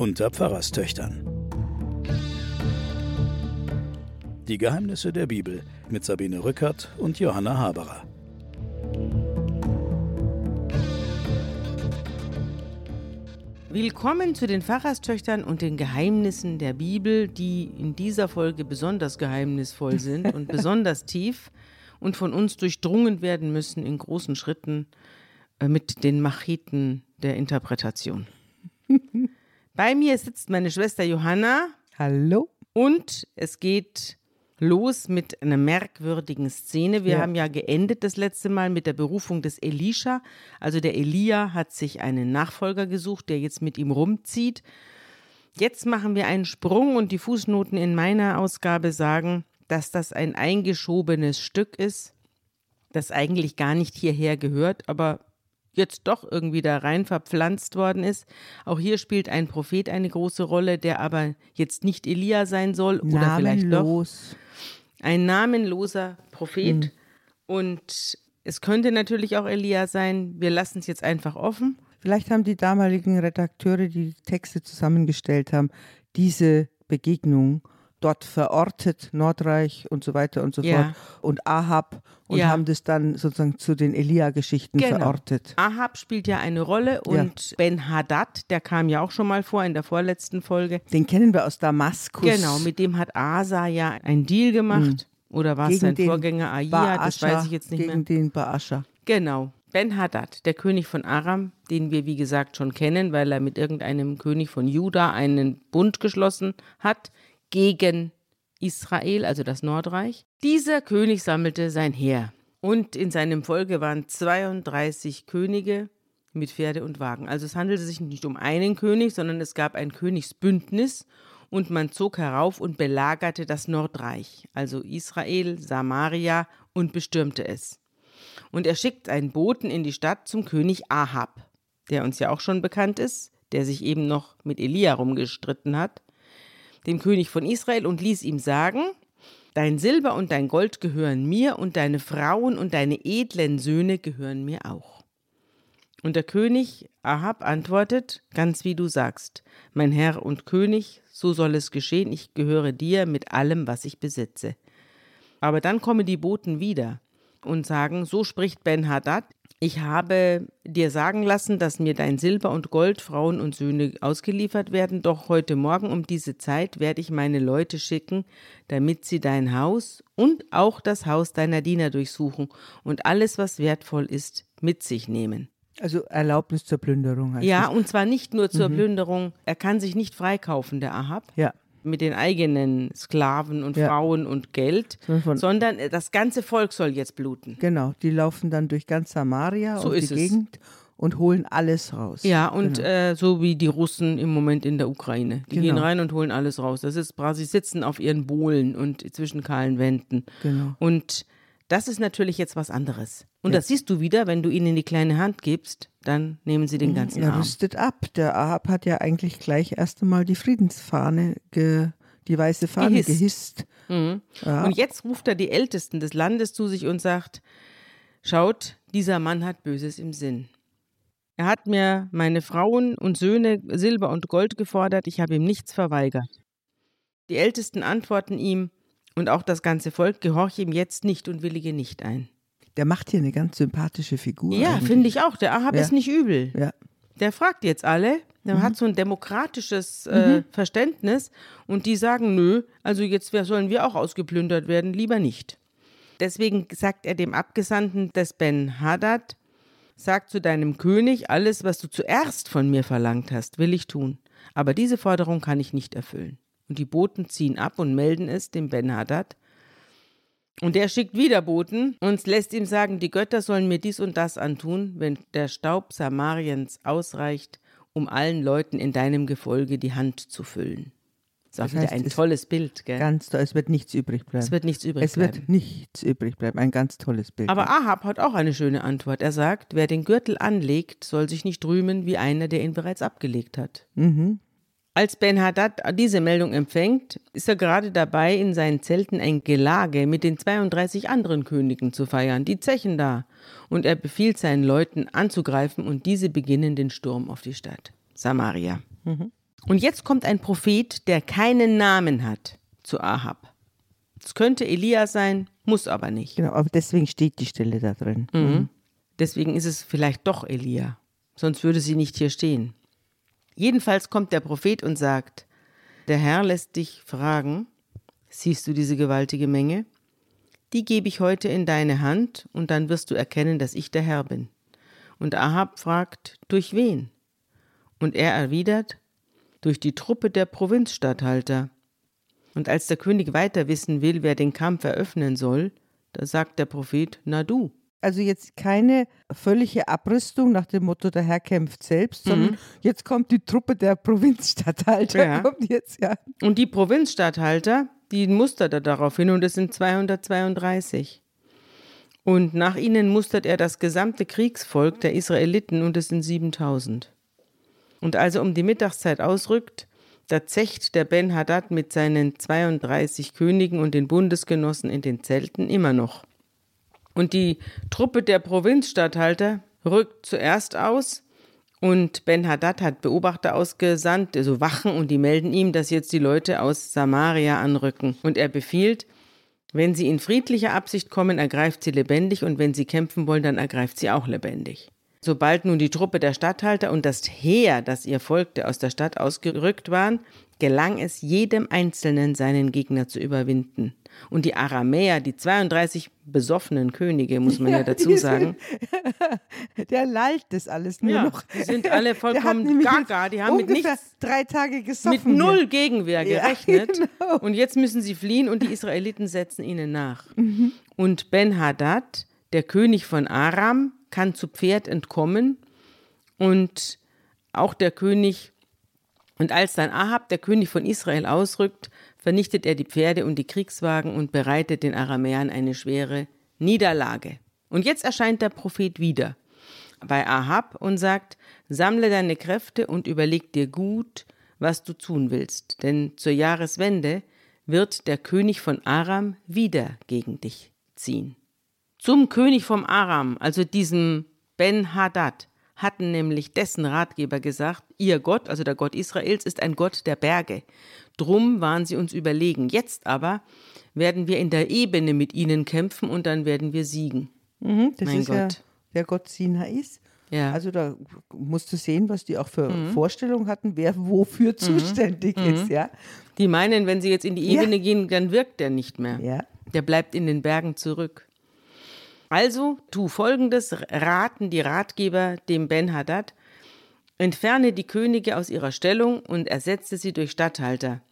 unter Pfarrerstöchtern. Die Geheimnisse der Bibel mit Sabine Rückert und Johanna Haberer. Willkommen zu den Pfarrerstöchtern und den Geheimnissen der Bibel, die in dieser Folge besonders geheimnisvoll sind und besonders tief und von uns durchdrungen werden müssen in großen Schritten äh, mit den Macheten der Interpretation. Bei mir sitzt meine Schwester Johanna. Hallo. Und es geht los mit einer merkwürdigen Szene. Wir Ja. haben ja geendet das letzte Mal mit der Berufung des Elisha. Also der Elia hat sich einen Nachfolger gesucht, der jetzt mit ihm rumzieht. Jetzt machen wir einen Sprung und die Fußnoten in meiner Ausgabe sagen, dass das ein eingeschobenes Stück ist, das eigentlich gar nicht hierher gehört, aber jetzt doch irgendwie da rein verpflanzt worden ist. Auch hier spielt ein Prophet eine große Rolle, der aber jetzt nicht Elia sein soll oder vielleicht doch Namenlos. ein namenloser Prophet. Hm. Und es könnte natürlich auch Elia sein. Wir lassen es jetzt einfach offen. Vielleicht haben die damaligen Redakteure, die die Texte zusammengestellt haben, diese Begegnung dort verortet, Nordreich und so weiter und so Ja. fort, und Ahab und Ja. haben das dann sozusagen zu den Elia-Geschichten verortet. Ahab spielt ja eine Rolle und Ben-Hadad, der kam ja auch schon mal vor in der vorletzten Folge. Den kennen wir aus Damaskus. Genau, mit dem hat Asa ja einen Deal gemacht. Oder war es gegen sein Vorgänger Ahia? Das weiß ich jetzt nicht gegen mehr. den Baascha. Genau. Ben-Hadad, der König von Aram, den wir wie gesagt schon kennen, weil er mit irgendeinem König von Juda einen Bund geschlossen hat gegen Israel, also das Nordreich. Dieser König sammelte sein Heer und in seinem Folge waren 32 Könige mit Pferde und Wagen. Also es handelte sich nicht um einen König, sondern es gab ein Königsbündnis und man zog herauf und belagerte das Nordreich, also Israel, Samaria und bestürmte es. Und er schickt einen Boten in die Stadt zum König Ahab, der uns ja auch schon bekannt ist, der sich eben noch mit Elia rumgestritten hat, dem König von Israel, und ließ ihm sagen, Dein Silber und dein Gold gehören mir, und deine Frauen und deine edlen Söhne gehören mir auch. Und der König Ahab antwortet, ganz wie du sagst, mein Herr und König, so soll es geschehen, ich gehöre dir mit allem, was ich besitze. Aber dann kommen die Boten wieder und sagen, so spricht Ben-Hadad, ich habe dir sagen lassen, dass mir dein Silber und Gold, Frauen und Söhne ausgeliefert werden, doch heute Morgen um diese Zeit werde ich meine Leute schicken, damit sie dein Haus und auch das Haus deiner Diener durchsuchen und alles, was wertvoll ist, mit sich nehmen. Also Erlaubnis zur Plünderung heißt Ja, das. und zwar nicht nur zur Plünderung, er kann sich nicht freikaufen, der Ahab Ja. Mit den eigenen Sklaven und Ja. Frauen und Geld, Sondern von- sondern das ganze Volk soll jetzt bluten. Genau, die laufen dann durch ganz Samaria So und die es. Gegend und holen alles raus. Ja, und Genau. äh, so wie die Russen im Moment in der Ukraine. Die Genau. gehen rein und holen alles raus. Das ist quasi sitzen auf ihren Bohlen und zwischen kahlen Wänden. Genau. Und das ist natürlich jetzt was anderes. Und das siehst du wieder, wenn du ihnen die kleine Hand gibst, dann nehmen sie den ganzen Er Arm. rüstet ab. Der Ahab hat ja eigentlich gleich erst einmal die Friedensfahne, die weiße Fahne Gehisst. gehisst. Ja. Und jetzt ruft er die Ältesten des Landes zu sich und sagt, schaut, dieser Mann hat Böses im Sinn. Er hat mir meine Frauen und Söhne Silber und Gold gefordert, ich habe ihm nichts verweigert. Die Ältesten antworten ihm, und auch das ganze Volk gehorche ihm jetzt nicht und willige nicht ein. Der macht hier eine ganz sympathische Figur. Ja, finde ich auch. Der Ahab Ja. ist nicht übel. Ja. Der fragt jetzt alle, der hat so ein demokratisches äh, Verständnis und die sagen, nö, also jetzt sollen wir auch ausgeplündert werden, lieber nicht. Deswegen sagt er dem Abgesandten des Ben-Hadad, sag zu deinem König, alles, was du zuerst von mir verlangt hast, will ich tun. Aber diese Forderung kann ich nicht erfüllen. Und die Boten ziehen ab und melden es dem Ben-Hadad. Und der schickt wieder Boten und lässt ihm sagen, die Götter sollen mir dies und das antun, wenn der Staub Samariens ausreicht, um allen Leuten in deinem Gefolge die Hand zu füllen. Das Das heißt, ein es- tolles Bild, gell? Ganz toll. Es wird nichts übrig bleiben. es wird nichts übrig Es bleiben. wird nichts übrig bleiben. Ein ganz tolles Bild. Aber Ahab hat auch eine schöne Antwort. Er sagt, wer den Gürtel anlegt, soll sich nicht rühmen wie einer, der ihn bereits abgelegt hat. Als Ben-Hadad diese Meldung empfängt, ist er gerade dabei, in seinen Zelten ein Gelage mit den 32 anderen Königen zu feiern, die zechen da. Und er befiehlt seinen Leuten anzugreifen und diese beginnen den Sturm auf die Stadt. Samaria. Und jetzt kommt ein Prophet, der keinen Namen hat, zu Ahab. Es könnte Elia sein, muss aber nicht. Genau, aber deswegen steht die Stelle da drin. Mhm. Deswegen ist es vielleicht doch Elia. Sonst würde sie nicht hier stehen. Jedenfalls kommt der Prophet und sagt, der Herr lässt dich fragen, siehst du diese gewaltige Menge? Die gebe ich heute in deine Hand, und dann wirst du erkennen, dass ich der Herr bin. Und Ahab fragt, durch wen? Und er erwidert, durch die Truppe der Provinzstatthalter. Und als der König weiter wissen will, wer den Kampf eröffnen soll, da sagt der Prophet, na du. Also jetzt keine völlige Abrüstung nach dem Motto, der Herr kämpft selbst, sondern jetzt kommt die Truppe der Provinzstatthalter. Ja. Kommt jetzt, ja. Und die Provinzstatthalter, die mustert er darauf hin, und es sind 232. Und nach ihnen mustert er das gesamte Kriegsvolk der Israeliten, und es sind 7000. Und als er um die Mittagszeit ausrückt, da zecht der Ben-Hadad mit seinen 32 Königen und den Bundesgenossen in den Zelten immer noch. Und die Truppe der Provinzstatthalter rückt zuerst aus und Ben-Hadad hat Beobachter ausgesandt, also Wachen, und die melden ihm, dass jetzt die Leute aus Samaria anrücken. Und er befiehlt, wenn sie in friedlicher Absicht kommen, ergreift sie lebendig, und wenn sie kämpfen wollen, dann ergreift sie auch lebendig. Sobald nun die Truppe der Statthalter und das Heer, das ihr folgte, aus der Stadt ausgerückt waren, gelang es jedem Einzelnen, seinen Gegner zu überwinden. Und die Aramäer, die 32 besoffenen Könige, muss man ja, dazu die sagen, Der lallt das alles nur ja, noch. die sind alle vollkommen gaga, die haben mit nichts drei Tage gesoffen. mit null. Gegenwehr Ja, gerechnet. genau. Und jetzt müssen sie fliehen und die Israeliten setzen ihnen nach. Mhm. Und Ben-Hadad, der König von Aram, kann zu Pferd entkommen. Und auch der König, und als dann Ahab, der König von Israel, ausrückt, vernichtet er die Pferde und die Kriegswagen und bereitet den Aramäern eine schwere Niederlage. Und jetzt erscheint der Prophet wieder bei Ahab und sagt, sammle deine Kräfte und überleg dir gut, was du tun willst, denn zur Jahreswende wird der König von Aram wieder gegen dich ziehen. Zum König vom Aram, also diesem Ben-Hadad, hatten nämlich dessen Ratgeber gesagt, ihr Gott, also der Gott Israels, ist ein Gott der Berge. Drum waren sie uns überlegen. Jetzt aber werden wir in der Ebene mit ihnen kämpfen und dann werden wir siegen. Mhm, das Mein ist ja Gott. der Gott Sinais. Ja. Also da musst du sehen, was die auch für Vorstellungen hatten, wer wofür zuständig ist, ja. Die meinen, wenn sie jetzt in die Ja. Ebene gehen, dann wirkt der nicht mehr. Ja. Der bleibt in den Bergen zurück. Also, tu folgendes, raten die Ratgeber dem Ben-Hadad, entferne die Könige aus ihrer Stellung und ersetze sie durch Statthalter.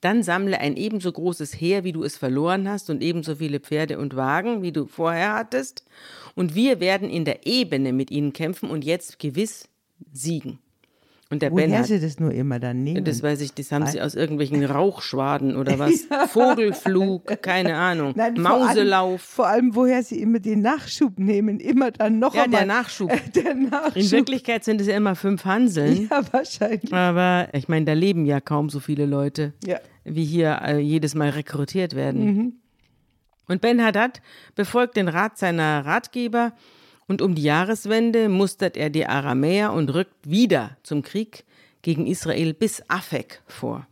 Dann sammle ein ebenso großes Heer, wie du es verloren hast, und ebenso viele Pferde und Wagen, wie du vorher hattest, und wir werden in der Ebene mit ihnen kämpfen und jetzt gewiss siegen. Und der Ben Woher hat, sie das nur immer dann nehmen. das weiß ich, das haben sie aus irgendwelchen Rauchschwaden oder was. Vogelflug, keine Ahnung. Nein, vor Mauselauf. Allem, vor allem, woher sie immer den Nachschub nehmen, immer dann noch Ja, einmal. der Nachschub. Der Nachschub. In Wirklichkeit sind es ja immer fünf Hanseln. ja, wahrscheinlich. Aber ich meine, da leben ja kaum so viele Leute, Ja. wie hier äh, jedes Mal rekrutiert werden. Mhm. Und Ben Hadad befolgt den Rat seiner Ratgeber und um die Jahreswende mustert er die Aramäer und rückt wieder zum Krieg gegen Israel bis Afek vor.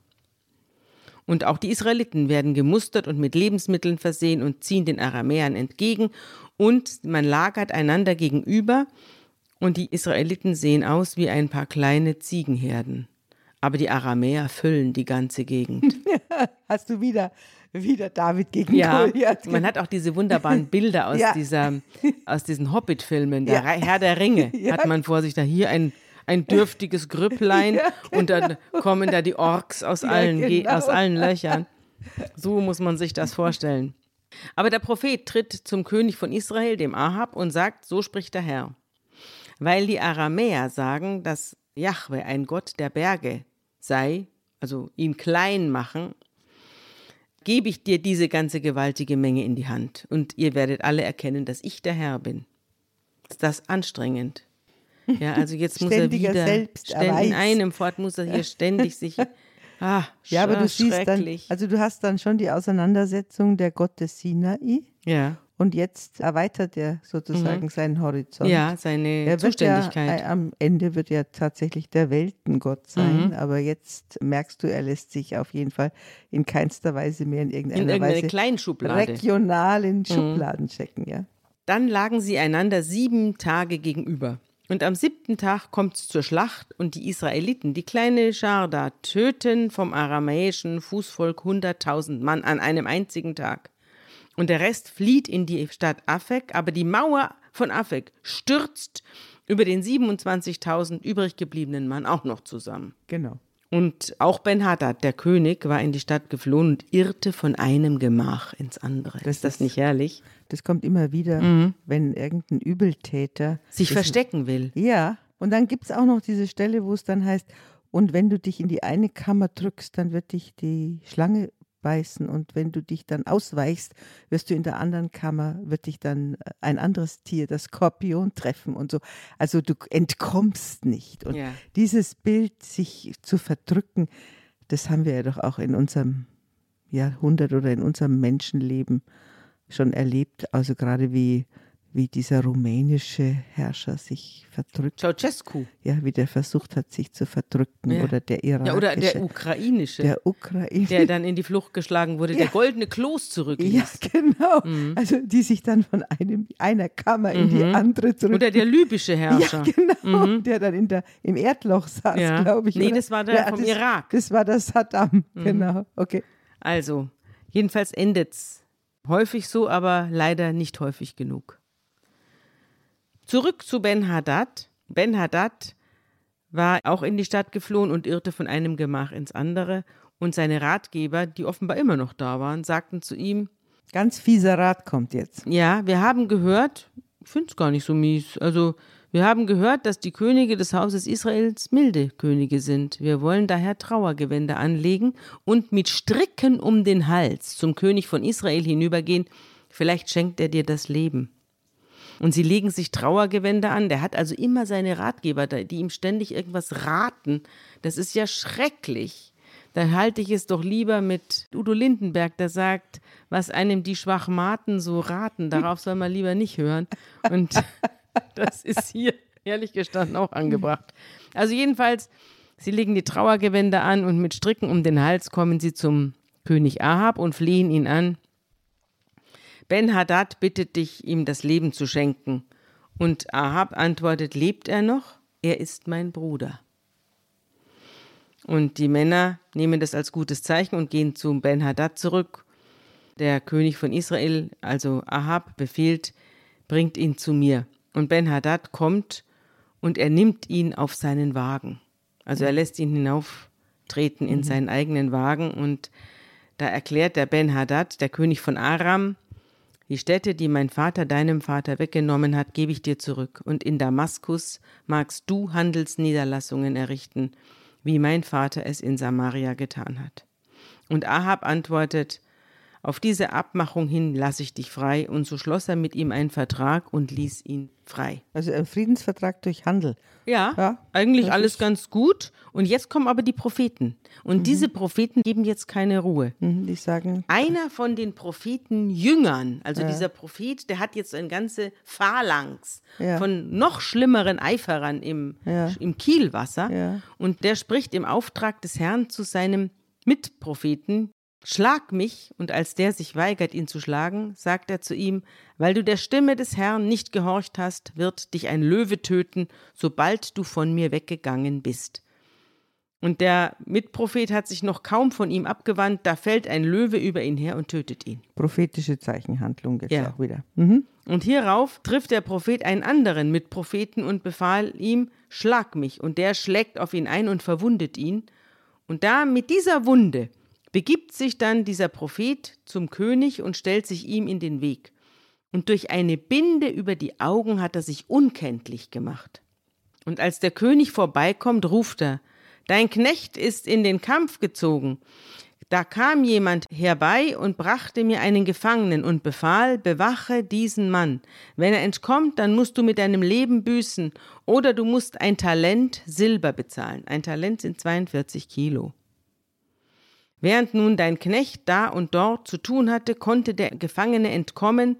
Und auch die Israeliten werden gemustert und mit Lebensmitteln versehen und ziehen den Aramäern entgegen und man lagert einander gegenüber und die Israeliten sehen aus wie ein paar kleine Ziegenherden. Aber die Aramäer füllen die ganze Gegend. Hast du wieder, wieder David gegen Ja, Goliath. man hat auch diese wunderbaren Bilder aus, Ja. dieser, aus diesen Hobbit-Filmen, der Ja. Herr der Ringe, hat man vor sich da hier ein, ein dürftiges Grüpplein Ja, und dann kommen da die Orks aus, allen, Ge- genau. aus allen Löchern. So muss man sich das vorstellen. Aber der Prophet tritt zum König von Israel, dem Ahab, und sagt, so spricht der Herr. Weil die Aramäer sagen, dass Jahwe ein Gott der Berge sei, also ihn klein machen, gebe ich dir diese ganze gewaltige Menge in die Hand und ihr werdet alle erkennen, dass ich der Herr bin. Ist das anstrengend? Ja, also jetzt muss er wieder ständig, in einem Fort muss er hier ständig sich Ah, Ja, aber du siehst dann, also du hast dann schon die Auseinandersetzung der Gott des Sinai ja, und jetzt erweitert er sozusagen seinen Horizont. Mhm. ja, seine Er wird ja, Zuständigkeit. äh, am Ende wird er tatsächlich der Weltengott Mhm. sein, aber jetzt merkst du, er lässt sich auf jeden Fall in keinster Weise mehr in irgendeiner in irgendeine Weise Kleinschublade. regional in Mhm. Schubladen checken, ja. Dann lagen sie einander sieben Tage gegenüber. Und am siebten Tag kommt es zur Schlacht und die Israeliten, die kleine Schar da, töten vom aramäischen Fußvolk 100.000 Mann an einem einzigen Tag. Und der Rest flieht in die Stadt Afek, aber die Mauer von Afek stürzt über den 27.000 übrig gebliebenen Mann auch noch zusammen. Genau. Und auch Ben-Hadad, der König, war in die Stadt geflohen und irrte von einem Gemach ins andere. Das ist das nicht herrlich? Das kommt immer wieder, wenn irgendein Übeltäter Mhm. Sich verstecken will. Ja, und dann gibt es auch noch diese Stelle, wo es dann heißt, und wenn du dich in die eine Kammer drückst, dann wird dich die Schlange beißen und wenn du dich dann ausweichst, wirst du in der anderen Kammer, wird dich dann äh, ein anderes Tier, das Skorpion, treffen und so. Also du entkommst nicht. Und Ja. dieses Bild, sich zu verdrücken, das haben wir ja doch auch in unserem Jahrhundert oder in unserem Menschenleben schon erlebt. Also gerade wie, wie dieser rumänische Herrscher sich verdrückt. Ceausescu. Ja, wie der versucht hat, sich zu verdrücken. Ja. Oder der irakische. Ja, oder der ukrainische, der, der Ukraine. dann in die Flucht geschlagen wurde, der goldene Kloß zurückließ. ja, genau. Mhm. Also die sich dann von einem, einer Kammer in die andere zurück. Oder der libysche Herrscher. Ja, genau. Der dann in der, im Erdloch saß, Mhm. Ja. glaube ich. Nee, oder? das war der vom das, Irak. Mhm. Das war der Saddam, genau. Okay. Also, jedenfalls endet's häufig so, aber leider nicht häufig genug. Zurück zu Ben-Hadad. Ben-Hadad war auch in die Stadt geflohen und irrte von einem Gemach ins andere. Und seine Ratgeber, die offenbar immer noch da waren, sagten zu ihm, Ganz fieser Rat kommt jetzt. Ja, wir haben gehört, ich finde es gar nicht so mies. Also, wir haben gehört, dass die Könige des Hauses Israels milde Könige sind. Wir wollen daher Trauergewänder anlegen und mit Stricken um den Hals zum König von Israel hinübergehen. Vielleicht schenkt er dir das Leben. Und sie legen sich Trauergewänder an. Der hat also immer seine Ratgeber, die ihm ständig irgendwas raten. Das ist ja schrecklich. Da halte ich es doch lieber mit Udo Lindenberg, der sagt, was einem die Schwachmaten so raten, darauf soll man lieber nicht hören. Und das ist hier ehrlich gestanden auch angebracht. Also jedenfalls, sie legen die Trauergewänder an und mit Stricken um den Hals kommen sie zum König Ahab und flehen ihn an. Ben-Hadad bittet dich, ihm das Leben zu schenken. Und Ahab antwortet, lebt er noch? Er ist mein Bruder. Und die Männer nehmen das als gutes Zeichen und gehen zu Ben-Hadad zurück. Der König von Israel, also Ahab, befiehlt, bringt ihn zu mir. Und Ben-Hadad kommt und er nimmt ihn auf seinen Wagen. Also er lässt ihn hinauftreten in seinen eigenen Wagen und da erklärt der Ben-Hadad, der König von Aram, die Städte, die mein Vater deinem Vater weggenommen hat, gebe ich dir zurück. Und in Damaskus magst du Handelsniederlassungen errichten, wie mein Vater es in Samaria getan hat. Und Ahab antwortet, auf diese Abmachung hin lasse ich dich frei. Und so schloss er mit ihm einen Vertrag und ließ ihn frei. Also ein Friedensvertrag durch Handel. Ja, Ja, eigentlich alles ganz gut. Und jetzt kommen aber die Propheten. Und diese Propheten geben jetzt keine Ruhe. Mhm, Die sagen, Einer von den Propheten Jüngern, also dieser Prophet, der hat jetzt eine ganze Phalanx Ja. von noch schlimmeren Eiferern im, Ja. im Kielwasser. Ja. Und der spricht im Auftrag des Herrn zu seinem Mitpropheten, Schlag mich, und als der sich weigert, ihn zu schlagen, sagt er zu ihm, weil du der Stimme des Herrn nicht gehorcht hast, wird dich ein Löwe töten, sobald du von mir weggegangen bist. Und der Mitprophet hat sich noch kaum von ihm abgewandt, da fällt ein Löwe über ihn her und tötet ihn. prophetische Zeichenhandlung jetzt Ja. auch wieder. Mhm. Und hierauf trifft der Prophet einen anderen Mitpropheten und befahl ihm, schlag mich. Und der schlägt auf ihn ein und verwundet ihn. Und da mit dieser Wunde begibt sich dann dieser Prophet zum König und stellt sich ihm in den Weg. Und durch eine Binde über die Augen hat er sich unkenntlich gemacht. Und als der König vorbeikommt, ruft er, Dein Knecht ist in den Kampf gezogen. Da kam jemand herbei und brachte mir einen Gefangenen und befahl, bewache diesen Mann. Wenn er entkommt, dann musst du mit deinem Leben büßen oder du musst ein Talent Silber bezahlen. Ein Talent sind 42 Kilo. Während nun dein Knecht da und dort zu tun hatte, konnte der Gefangene entkommen.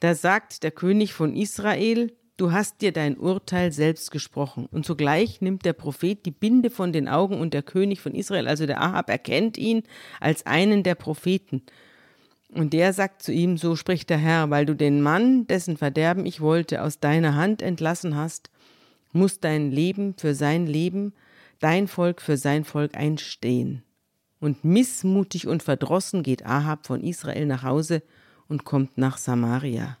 Da sagt der König von Israel, du hast dir dein Urteil selbst gesprochen. Und zugleich nimmt der Prophet die Binde von den Augen und der König von Israel, also der Ahab, erkennt ihn als einen der Propheten. Und der sagt zu ihm, so spricht der Herr, weil du den Mann, dessen Verderben ich wollte, aus deiner Hand entlassen hast, muss dein Leben für sein Leben, dein Volk für sein Volk einstehen. Und missmutig und verdrossen geht Ahab von Israel nach Hause und kommt nach Samaria.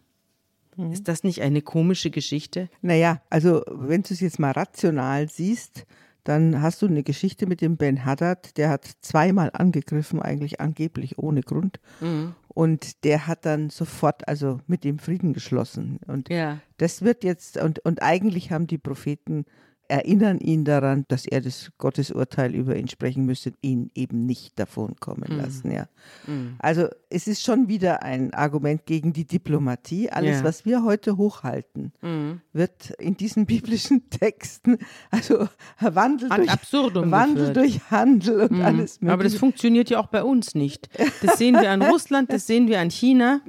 Mhm. Ist das nicht eine komische Geschichte? Naja, also wenn du es jetzt mal rational siehst, dann hast du eine Geschichte mit dem Ben Haddad, der hat zweimal angegriffen, eigentlich angeblich ohne Grund. Mhm. Und der hat dann sofort also mit dem Frieden geschlossen. Und ja. das wird jetzt, und, und eigentlich haben die Propheten erinnern ihn daran, dass er das Gottesurteil über ihn sprechen müsse, ihn eben nicht davon kommen mhm. lassen. Ja. Mhm. Also es ist schon wieder ein Argument gegen die Diplomatie. Alles, ja. was wir heute hochhalten, mhm. wird in diesen biblischen Texten, also Wandel, durch, Wandel durch Handel und mhm. alles mögliche. Aber das funktioniert ja auch bei uns nicht. Das sehen wir an Russland, das sehen wir an China.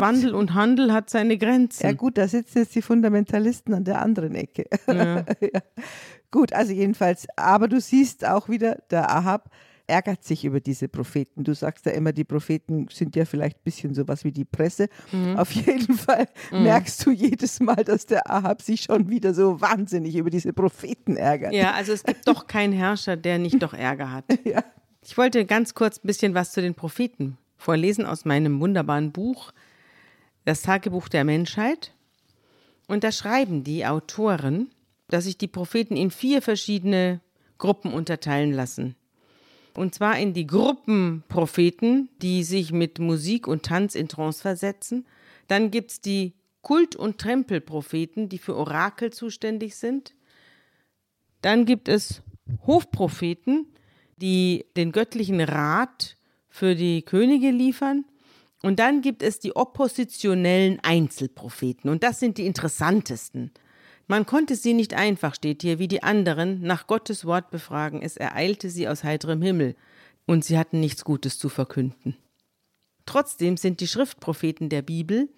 Wandel und Handel hat seine Grenzen. Ja gut, da sitzen jetzt die Fundamentalisten an der anderen Ecke. Ja. ja. Gut, also jedenfalls, aber du siehst auch wieder, der Ahab ärgert sich über diese Propheten. Du sagst ja immer, die Propheten sind ja vielleicht ein bisschen sowas wie die Presse. Mhm. Auf jeden Fall mhm. merkst du jedes Mal, dass der Ahab sich schon wieder so wahnsinnig über diese Propheten ärgert. Ja, also es gibt doch keinen Herrscher, der nicht doch Ärger hat. Ja. Ich wollte ganz kurz ein bisschen was zu den Propheten vorlesen aus meinem wunderbaren Buch das Tagebuch der Menschheit. Und da schreiben die Autoren, dass sich die Propheten in vier verschiedene Gruppen unterteilen lassen. Und zwar in die Gruppenpropheten, die sich mit Musik und Tanz in Trance versetzen. Dann gibt es die Kult- und Trempelpropheten, die für Orakel zuständig sind. Dann gibt es Hofpropheten, die den göttlichen Rat für die Könige liefern. Und dann gibt es die oppositionellen Einzelpropheten. Und das sind die interessantesten. Man konnte sie nicht einfach, steht hier, wie die anderen, nach Gottes Wort befragen. Es ereilte sie aus heiterem Himmel. Und sie hatten nichts Gutes zu verkünden. Trotzdem sind die Schriftpropheten der Bibel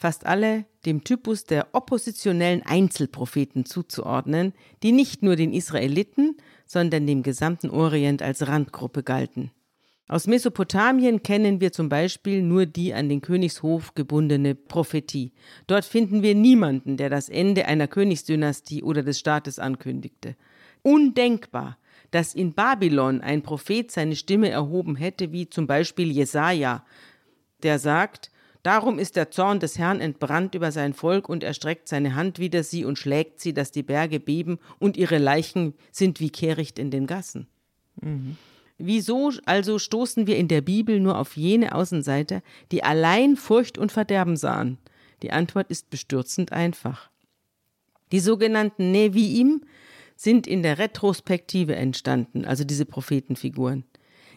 fast alle dem Typus der oppositionellen Einzelpropheten zuzuordnen, die nicht nur den Israeliten, sondern dem gesamten Orient als Randgruppe galten. Aus Mesopotamien kennen wir zum Beispiel nur die an den Königshof gebundene Prophetie. Dort finden wir niemanden, der das Ende einer Königsdynastie oder des Staates ankündigte. Undenkbar, dass in Babylon ein Prophet seine Stimme erhoben hätte, wie zum Beispiel Jesaja, der sagt, Darum ist der Zorn des Herrn entbrannt über sein Volk und er streckt seine Hand wider sie und schlägt sie, dass die Berge beben und ihre Leichen sind wie Kehricht in den Gassen. Mhm. Wieso also stoßen wir in der Bibel nur auf jene Außenseiter, die allein Furcht und Verderben sahen? Die Antwort ist bestürzend einfach. Die sogenannten Neviim sind in der Retrospektive entstanden, also diese Prophetenfiguren.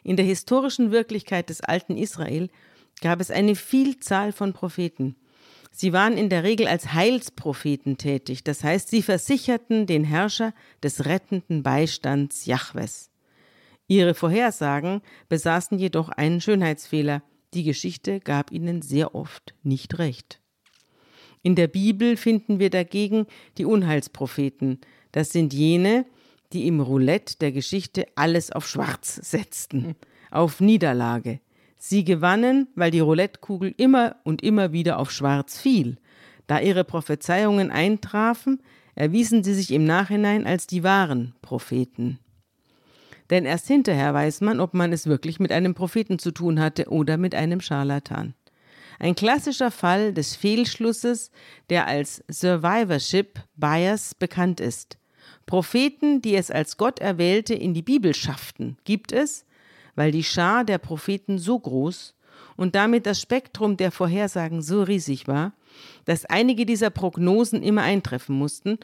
In der historischen Wirklichkeit des alten Israel gab es eine Vielzahl von Propheten. Sie waren in der Regel als Heilspropheten tätig, das heißt, sie versicherten den Herrscher des rettenden Beistands Jahwes. Ihre Vorhersagen besaßen jedoch einen Schönheitsfehler. Die Geschichte gab ihnen sehr oft nicht recht. In der Bibel finden wir dagegen die Unheilspropheten. Das sind jene, die im Roulette der Geschichte alles auf Schwarz setzten, auf Niederlage. Sie gewannen, weil die Roulettekugel immer und immer wieder auf Schwarz fiel. Da ihre Prophezeiungen eintrafen, erwiesen sie sich im Nachhinein als die wahren Propheten denn erst hinterher weiß man, ob man es wirklich mit einem Propheten zu tun hatte oder mit einem Scharlatan. Ein klassischer Fall des Fehlschlusses, der als Survivorship Bias bekannt ist. Propheten, die es als Gott erwählte, in die Bibel schafften, gibt es, weil die Schar der Propheten so groß und damit das Spektrum der Vorhersagen so riesig war, dass einige dieser Prognosen immer eintreffen mussten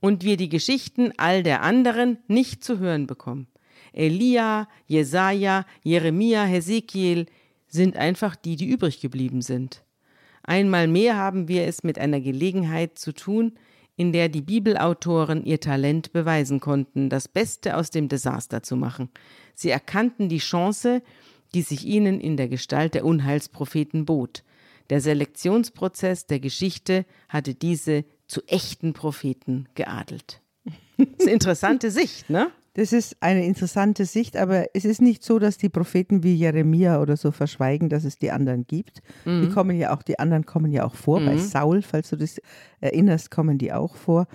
und wir die Geschichten all der anderen nicht zu hören bekommen. Elia, Jesaja, Jeremia, Hesekiel sind einfach die, die übrig geblieben sind. Einmal mehr haben wir es mit einer Gelegenheit zu tun, in der die Bibelautoren ihr Talent beweisen konnten, das Beste aus dem Desaster zu machen. Sie erkannten die Chance, die sich ihnen in der Gestalt der Unheilspropheten bot. Der Selektionsprozess der Geschichte hatte diese zu echten Propheten geadelt. Das ist eine interessante Sicht, ne? Das ist eine interessante Sicht, aber es ist nicht so, dass die Propheten wie Jeremia oder so verschweigen, dass es die anderen gibt. Mhm. Die kommen ja auch, die anderen kommen ja auch vor. Mhm. Bei Saul, falls du das erinnerst, kommen die auch vor.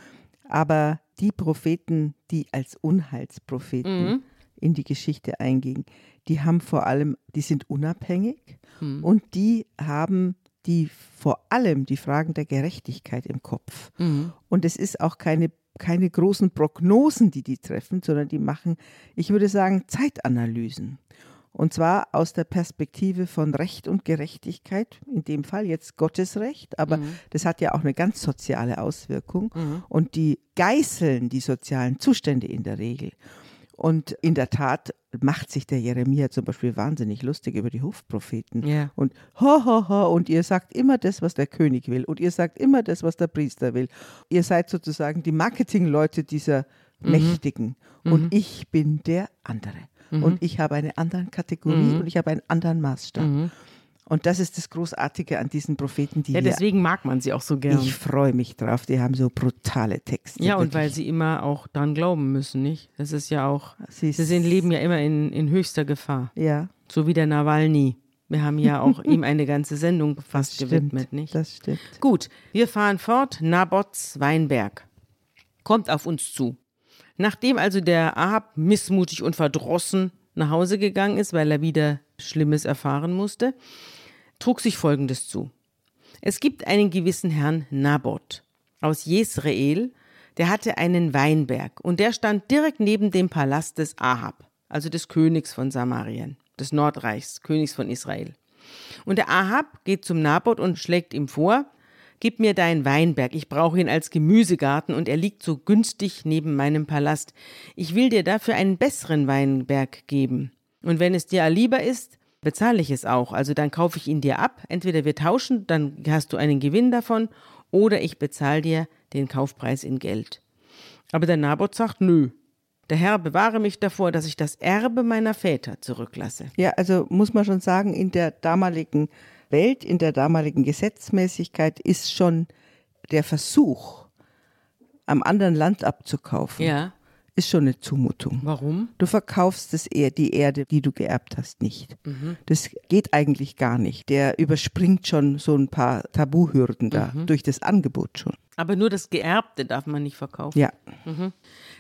Aber die Propheten, die als Unheilspropheten mhm. in die Geschichte eingingen, die haben vor allem, die sind unabhängig mhm. und die haben die vor allem die Fragen der Gerechtigkeit im Kopf. Mhm. Und es ist auch keine keine großen Prognosen, die die treffen, sondern die machen, ich würde sagen, Zeitanalysen. Und zwar aus der Perspektive von Recht und Gerechtigkeit, in dem Fall jetzt Gottesrecht, aber mhm. das hat ja auch eine ganz soziale Auswirkung. Mhm. Und die geißeln die sozialen Zustände in der Regel. Und in der Tat macht sich der Jeremia zum Beispiel wahnsinnig lustig über die Hofpropheten. Yeah. Und ho, ho, ho, und ihr sagt immer das, was der König will. Und ihr sagt immer das, was der Priester will. Ihr seid sozusagen die Marketingleute dieser mhm. Mächtigen. Und mhm. ich bin der andere. Mhm. Und ich habe eine andere Kategorie mhm. und ich habe einen anderen Maßstab. Und das ist das Großartige an diesen Propheten, die Ja, deswegen mag man sie auch so gern. Ich freue mich drauf. Die haben so brutale Texte. Ja, und weil sie immer auch dran glauben müssen, nicht? Das ist ja auch, sie, sie sind, leben ja immer in, in höchster Gefahr. Ja. So wie der Nawalny. Wir haben ja auch ihm eine ganze Sendung fast stimmt, gewidmet, nicht? Das stimmt. Gut, wir fahren fort. Nabots Weinberg kommt auf uns zu. Nachdem also der Ahab missmutig und verdrossen nach Hause gegangen ist, weil er wieder Schlimmes erfahren musste, trug sich Folgendes zu. Es gibt einen gewissen Herrn Naboth aus Jesrael, der hatte einen Weinberg und der stand direkt neben dem Palast des Ahab, also des Königs von Samarien, des Nordreichs, Königs von Israel. Und der Ahab geht zum Naboth und schlägt ihm vor, Gib mir deinen Weinberg, ich brauche ihn als Gemüsegarten und er liegt so günstig neben meinem Palast. Ich will dir dafür einen besseren Weinberg geben. Und wenn es dir lieber ist, bezahle ich es auch. Also dann kaufe ich ihn dir ab. Entweder wir tauschen, dann hast du einen Gewinn davon, oder ich bezahle dir den Kaufpreis in Geld. Aber der Naboth sagt, nö. Der Herr bewahre mich davor, dass ich das Erbe meiner Väter zurücklasse. Ja, also muss man schon sagen, in der damaligen Welt, in der damaligen Gesetzmäßigkeit ist schon der Versuch, am anderen Land abzukaufen, ja ist schon eine Zumutung. Warum? Du verkaufst das er die Erde, die du geerbt hast, nicht. Mhm. Das geht eigentlich gar nicht. Der überspringt schon so ein paar Tabuhürden da, mhm. durch das Angebot schon. Aber nur das Geerbte darf man nicht verkaufen. Ja. Mhm.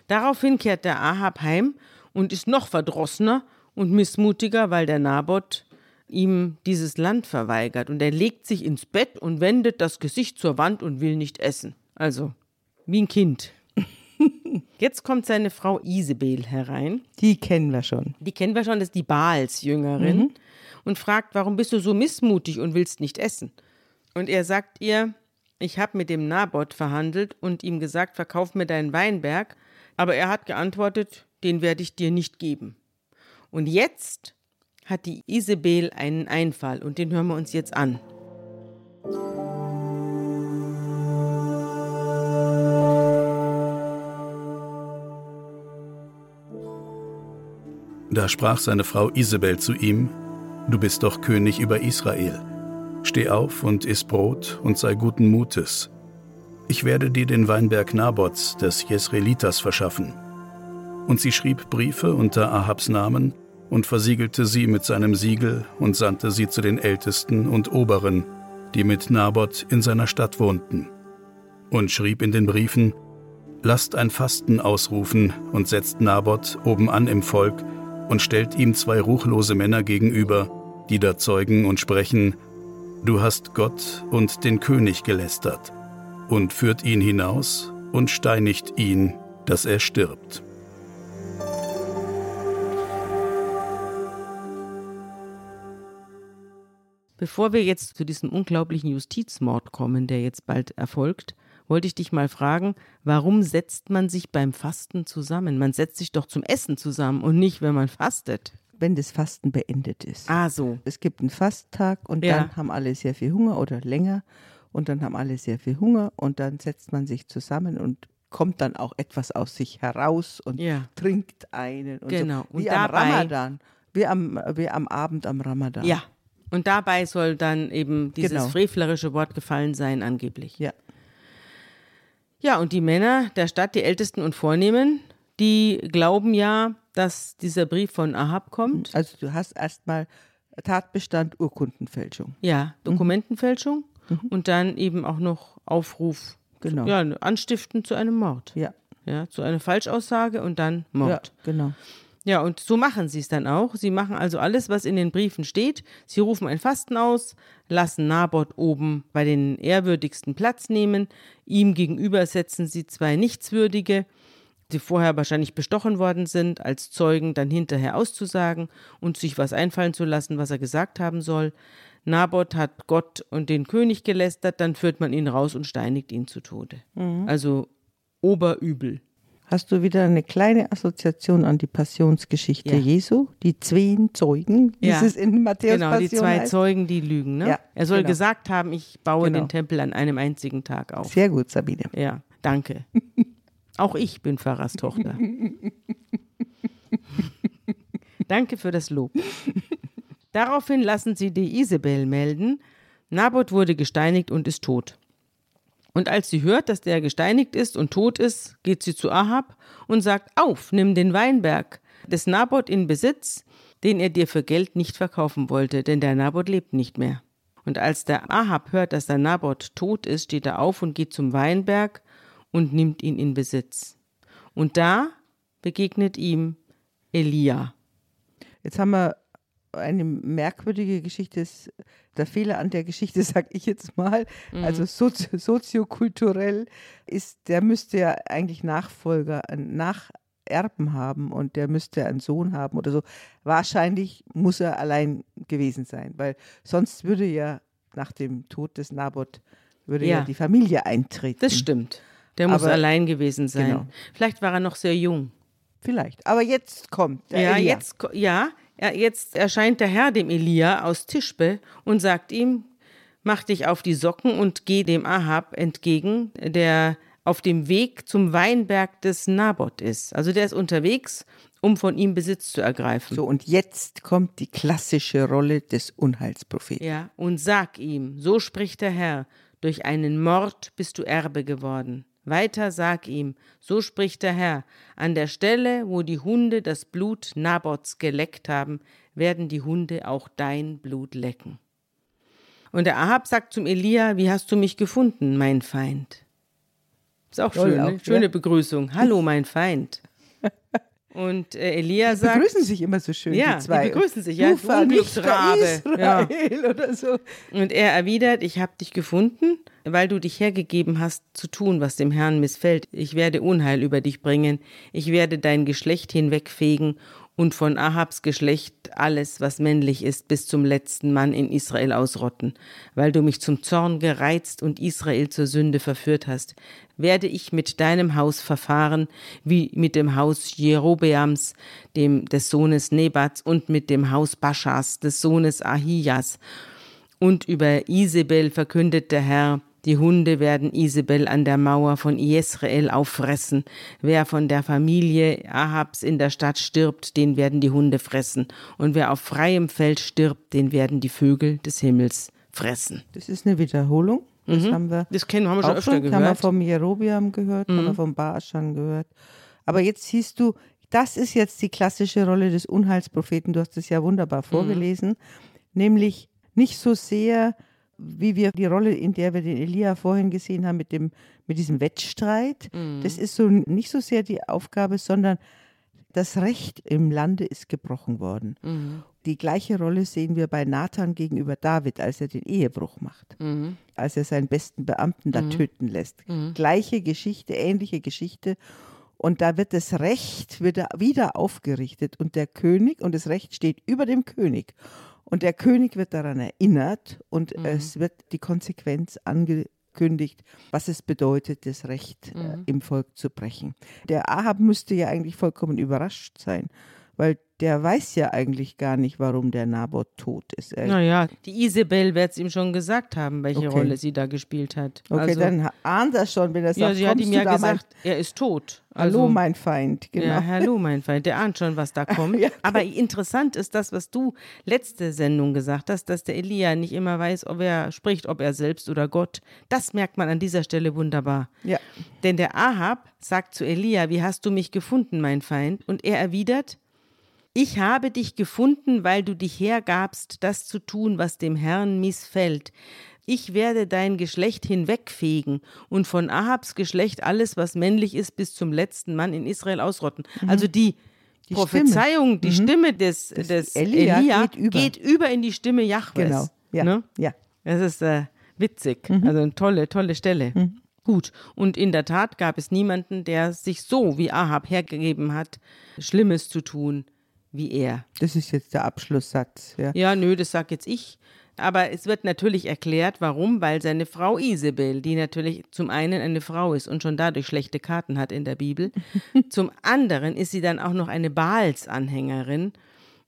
Daraufhin kehrt der Ahab heim und ist noch verdrossener und missmutiger, weil der Naboth ihm dieses Land verweigert. Und er legt sich ins Bett und wendet das Gesicht zur Wand und will nicht essen. Also, wie ein Kind. Jetzt kommt seine Frau Isabel herein. Die kennen wir schon. Die kennen wir schon, das ist die Baals-Jüngerin. Mhm. Und fragt, warum bist du so missmutig und willst nicht essen? Und er sagt ihr, ich habe mit dem Naboth verhandelt und ihm gesagt, verkauf mir deinen Weinberg. Aber er hat geantwortet, den werde ich dir nicht geben. Und jetzt hat die Isabel einen Einfall und den hören wir uns jetzt an. Da sprach seine Frau Isabel zu ihm, Du bist doch König über Israel. Steh auf und iss Brot und sei guten Mutes. Ich werde dir den Weinberg Nabots des Jesrelitas verschaffen. Und sie schrieb Briefe unter Ahabs Namen und versiegelte sie mit seinem Siegel und sandte sie zu den Ältesten und Oberen, die mit Naboth in seiner Stadt wohnten. Und schrieb in den Briefen, Lasst ein Fasten ausrufen und setzt Naboth obenan im Volk, und stellt ihm zwei ruchlose Männer gegenüber, die da zeugen und sprechen, Du hast Gott und den König gelästert, und führt ihn hinaus und steinigt ihn, dass er stirbt. Bevor wir jetzt zu diesem unglaublichen Justizmord kommen, der jetzt bald erfolgt, wollte ich dich mal fragen, warum setzt man sich beim Fasten zusammen? Man setzt sich doch zum Essen zusammen und nicht, wenn man fastet. Wenn das Fasten beendet ist. Ah, so. Es gibt einen Fasttag und Ja. dann haben alle sehr viel Hunger oder länger. und dann haben alle sehr viel Hunger und dann setzt man sich zusammen und kommt dann auch etwas aus sich heraus und Ja. trinkt einen und Genau. so. Und Wie am dabei- Ramadan. Wie am, wie am Abend am Ramadan. Ja. Und dabei soll dann eben dieses Genau. frevlerische Wort gefallen sein, angeblich. Ja. Ja, und die Männer der Stadt, die Ältesten und Vornehmen, die glauben ja, dass dieser Brief von Ahab kommt. Also du hast erstmal Tatbestand Urkundenfälschung. Ja, Dokumentenfälschung und dann eben auch noch Aufruf, Genau. ja, anstiften zu einem Mord. Ja. Ja, zu einer Falschaussage und dann Mord. Ja, genau. Ja, und so machen sie es dann auch. Sie machen also alles, was in den Briefen steht. Sie rufen ein Fasten aus, lassen Naboth oben bei den ehrwürdigsten Platz nehmen. Ihm gegenüber setzen sie zwei Nichtswürdige, die vorher wahrscheinlich bestochen worden sind, als Zeugen dann hinterher auszusagen und sich was einfallen zu lassen, was er gesagt haben soll. Naboth hat Gott und den König gelästert, dann führt man ihn raus und steinigt ihn zu Tode. Also Oberübel. Hast du wieder eine kleine Assoziation an die Passionsgeschichte Ja. Jesu? Die zwei Zeugen, wie Ja. es in Matthäus Genau, die Passion zwei heißt? Zeugen, die lügen. Ne? Ja, er soll genau. gesagt haben, ich baue Genau. den Tempel an einem einzigen Tag auf. Sehr gut, Sabine. Ja, danke. Auch ich bin Pfarrers Tochter. danke für das Lob. Daraufhin lassen sie die Isabel melden. Naboth wurde gesteinigt und ist tot. Und als sie hört, dass der gesteinigt ist und tot ist, geht sie zu Ahab und sagt: Auf, nimm den Weinberg des Naboth in Besitz, den er dir für Geld nicht verkaufen wollte, denn der Naboth lebt nicht mehr. Und als der Ahab hört, dass der Naboth tot ist, steht er auf und geht zum Weinberg und nimmt ihn in Besitz. Und da begegnet ihm Elia. Jetzt haben wir eine merkwürdige Geschichte. Das- Der Fehler an der Geschichte, sag ich jetzt mal, also sozi soziokulturell ist, der müsste ja eigentlich Nachfolger, Nacherben haben und der müsste einen Sohn haben oder so. Wahrscheinlich muss er allein gewesen sein, weil sonst würde ja nach dem Tod des Naboth würde ja, Ja. die Familie eintreten. Das stimmt. Der muss Aber- allein gewesen sein. Genau. Vielleicht war er noch sehr jung. Vielleicht. Aber jetzt kommt der Ja, Elia. jetzt, ja, jetzt erscheint der Herr dem Elia aus Tischbe und sagt ihm, mach dich auf die Socken und geh dem Ahab entgegen, der auf dem Weg zum Weinberg des Naboth ist. Also der ist unterwegs, um von ihm Besitz zu ergreifen. So, und jetzt kommt die klassische Rolle des Unheilspropheten. Ja, und sag ihm, so spricht der Herr, durch einen Mord bist du Erbe geworden. Weiter sag ihm, so spricht der Herr, an der Stelle, wo die Hunde das Blut Nabots geleckt haben, werden die Hunde auch dein Blut lecken. Und der Ahab sagt zum Elia, wie hast du mich gefunden, mein Feind? Ist auch Toll schön, auch, ne? schöne ja. Begrüßung. Hallo, mein Feind. Und äh, Elia Die sagt, begrüßen sich immer so schön, Ja, die zwei. die begrüßen sich, ja, Vernichter Unglücksrabe. Ja. Israel oder so. Und er erwidert, ich habe dich gefunden, weil du dich hergegeben hast, zu tun, was dem Herrn missfällt. Ich werde Unheil über dich bringen. Ich werde dein Geschlecht hinwegfegen und von Ahabs Geschlecht alles, was männlich ist, bis zum letzten Mann in Israel ausrotten. Weil du mich zum Zorn gereizt und Israel zur Sünde verführt hast, werde ich mit deinem Haus verfahren, wie mit dem Haus Jerobeams, dem des Sohnes Nebats, und mit dem Haus Baschas, des Sohnes Ahijas. Und über Isabel verkündet der Herr, die Hunde werden Isabel an der Mauer von Jesrael auffressen. Wer von der Familie Ahabs in der Stadt stirbt, den werden die Hunde fressen. Und wer auf freiem Feld stirbt, den werden die Vögel des Himmels fressen. Das ist eine Wiederholung. Das haben wir Das kennen, haben wir schon öfter schon. Haben wir gehört. Mhm. vom Jerobiam gehört, haben wir vom Baaschan gehört. Aber jetzt siehst du, das ist jetzt die klassische Rolle des Unheilspropheten. Du hast es ja wunderbar Mhm. vorgelesen. Nämlich nicht so sehr, wie wir die Rolle, in der wir den Elia vorhin gesehen haben, mit, dem, mit diesem Wettstreit. Mhm. Das ist so nicht so sehr die Aufgabe, sondern das Recht im Lande ist gebrochen worden. Mhm. Die gleiche Rolle sehen wir bei Nathan gegenüber David, als er den Ehebruch macht, Mhm. als er seinen besten Beamten da töten lässt. Gleiche Geschichte, ähnliche Geschichte. Und da wird das Recht wieder, wieder aufgerichtet und der König, und das Recht steht über dem König. Und der König wird daran erinnert und es wird die Konsequenz angekündigt, was es bedeutet, das Recht äh, im Volk zu brechen. Der Ahab müsste ja eigentlich vollkommen überrascht sein, weil der weiß ja eigentlich gar nicht, warum der Naboth tot ist. Er, Naja, die Isabel wird es ihm schon gesagt haben, welche Okay. Rolle sie da gespielt hat. okay, also, dann ahnt er schon, wenn er sagt, ja, sie hat ihm ja gesagt, er ist tot. mein, hallo Also- mein Feind, genau. Ja, hallo, mein Feind, der ahnt schon, was da kommt. Ja. Aber interessant ist das, was du letzte Sendung gesagt hast, dass der Elia nicht immer weiß, ob er spricht, ob er selbst oder Gott. Das merkt man an dieser Stelle wunderbar. Ja. Denn der Ahab sagt zu Elia, wie hast du mich gefunden, mein Feind? Und er erwidert, ich habe dich gefunden, weil du dich hergabst, das zu tun, was dem Herrn missfällt. Ich werde dein Geschlecht hinwegfegen und von Ahabs Geschlecht alles, was männlich ist, bis zum letzten Mann in Israel ausrotten. Also die, Mhm. Die Prophezeiung, die Stimme des, des Elia Elia, geht über. geht über in die Stimme Jahwes. Genau. Ja. Ne? ja. Das ist äh, witzig. Mhm. Also eine tolle, tolle Stelle. Gut. Und in der Tat gab es niemanden, der sich so wie Ahab hergegeben hat, Schlimmes zu tun wie er. Das ist jetzt der Abschlusssatz. Ja. Ja, nö, das sag jetzt ich. Aber es wird natürlich erklärt, warum, weil seine Frau Isabel, die natürlich zum einen eine Frau ist und schon dadurch schlechte Karten hat in der Bibel, zum anderen ist sie dann auch noch eine Baals-Anhängerin,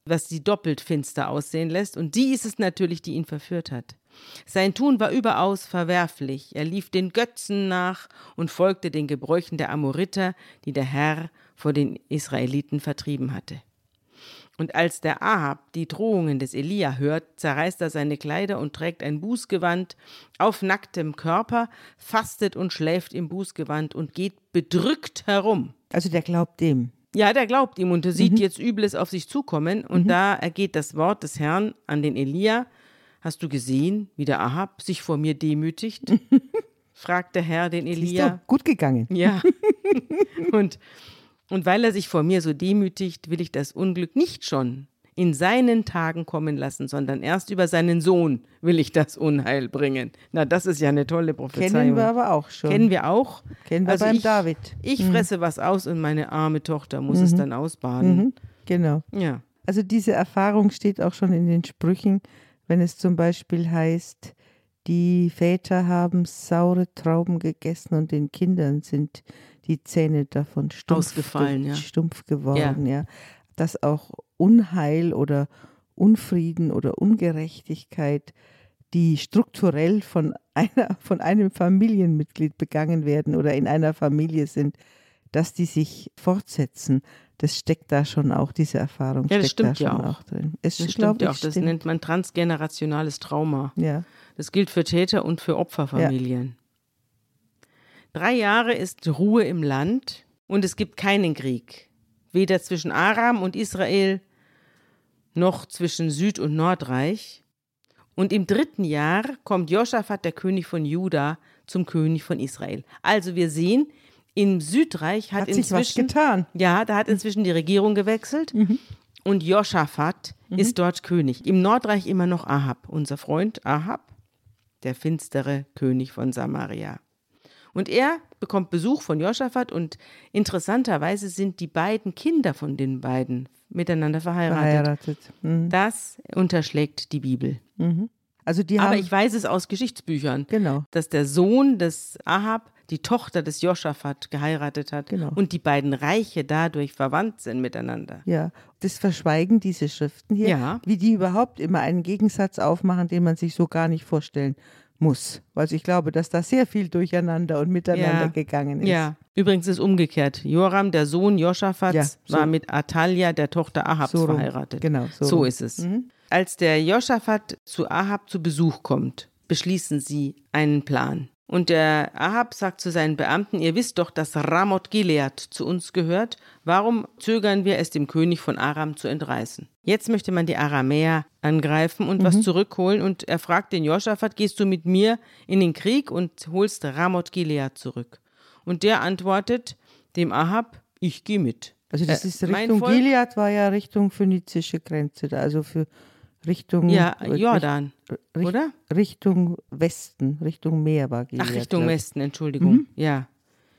was sie doppelt finster aussehen lässt. Und die ist es natürlich, die ihn verführt hat. Sein Tun war überaus verwerflich. Er lief den Götzen nach und folgte den Gebräuchen der Amoriter, die der Herr vor den Israeliten vertrieben hatte. Und als der Ahab die Drohungen des Elia hört, zerreißt er seine Kleider und trägt ein Bußgewand auf nacktem Körper, fastet und schläft im Bußgewand und geht bedrückt herum. Also der glaubt dem. Ja, der glaubt ihm und er sieht jetzt Übles auf sich zukommen. Und da ergeht das Wort des Herrn an den Elia. Hast du gesehen, wie der Ahab sich vor mir demütigt? fragt der Herr den Elia. du, gut gegangen. Ja. und, und weil er sich vor mir so demütigt, will ich das Unglück nicht schon in seinen Tagen kommen lassen, sondern erst über seinen Sohn will ich das Unheil bringen. Na, das ist ja eine tolle Prophezeiung. Kennen wir aber auch schon. Kennen wir auch. Kennen wir Also beim ich, David. Ich fresse was aus und meine arme Tochter muss es dann ausbaden. Mhm. Genau. Ja. Also diese Erfahrung steht auch schon in den Sprüchen, wenn es zum Beispiel heißt, die Väter haben saure Trauben gegessen und den Kindern sind die Zähne davon stumpf, Ausgefallen, ja. stumpf geworden. Ja. Dass auch Unheil oder Unfrieden oder Ungerechtigkeit, die strukturell von, einer, von einem Familienmitglied begangen werden oder in einer Familie sind, dass die sich fortsetzen. Das steckt da schon auch, diese Erfahrung Ja, das steckt da stimmt ja schon auch. auch drin. Es Das stimmt ja auch. Das stimmt. nennt man transgenerationales Trauma. Ja, Das gilt für Täter und für Opferfamilien. Drei Jahre ist Ruhe im Land und es gibt keinen Krieg. Weder zwischen Aram und Israel noch zwischen Süd- und Nordreich. Und im dritten Jahr kommt Josaphat, der König von Juda, zum König von Israel. Also wir sehen, im Südreich hat, hat inzwischen getan. ja, da hat inzwischen die Regierung gewechselt Mhm. und Joschafat ist dort König. Im Nordreich immer noch Ahab, unser Freund Ahab, der finstere König von Samaria. Und er bekommt Besuch von Joschafat und interessanterweise sind die beiden Kinder von den beiden miteinander verheiratet. Verheiratet. Mhm. Das unterschlägt die Bibel. Also die Aber ich weiß es aus Geschichtsbüchern, Genau. dass der Sohn des Ahab die Tochter des Joschafat geheiratet hat Genau. und die beiden Reiche dadurch verwandt sind miteinander. ja, das verschweigen diese Schriften hier, Ja. wie die überhaupt immer einen Gegensatz aufmachen, den man sich so gar nicht vorstellen muss. Also ich glaube, dass da sehr viel durcheinander und miteinander Ja. gegangen ist. Ja, übrigens ist umgekehrt. Joram, der Sohn Joschafats, Ja, so. war mit Atalia, der Tochter Ahabs, So verheiratet. Genau, so so ist es. Als der Joschafat zu Ahab zu Besuch kommt, beschließen sie einen Plan. Und der Ahab sagt zu seinen Beamten, ihr wisst doch, dass Ramoth Gilead zu uns gehört. Warum zögern wir es dem König von Aram zu entreißen? Jetzt möchte man die Aramäer angreifen und was zurückholen. Und er fragt den Joschafat, gehst du mit mir in den Krieg und holst Ramoth Gilead zurück? Und der antwortet dem Ahab, ich gehe mit. Also das Äh, ist Richtung Gilead war ja Richtung phönizische Grenze, also für Richtung Ja, Richt- Jordan, Richt- oder? Richtung Westen, Richtung Meer war Gilead. Ach, Richtung glaub. Westen, Entschuldigung. Ja.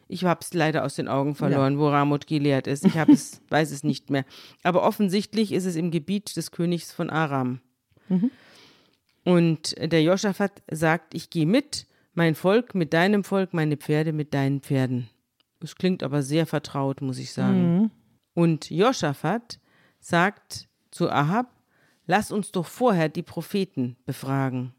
Ich habe es leider aus den Augen verloren, wo Ramoth Gilead ist. Ich es, weiß es nicht mehr. Aber offensichtlich ist es im Gebiet des Königs von Aram. Und der Joschafat sagt, ich gehe mit, mein Volk mit deinem Volk, meine Pferde mit deinen Pferden. Es klingt aber sehr vertraut, muss ich sagen. Und Joschafat sagt zu Ahab, lass uns doch vorher die Propheten befragen.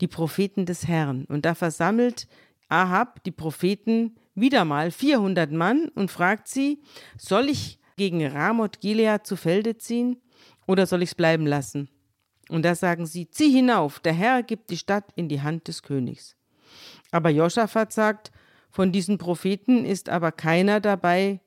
Die Propheten des Herrn. Und da versammelt Ahab die Propheten wieder mal 400 Mann und fragt sie, soll ich gegen Ramoth Gilead zu Felde ziehen oder soll ich es bleiben lassen? Und da sagen sie, zieh hinauf, der Herr gibt die Stadt in die Hand des Königs. Aber Josaphat sagt, von diesen Propheten ist aber keiner dabei,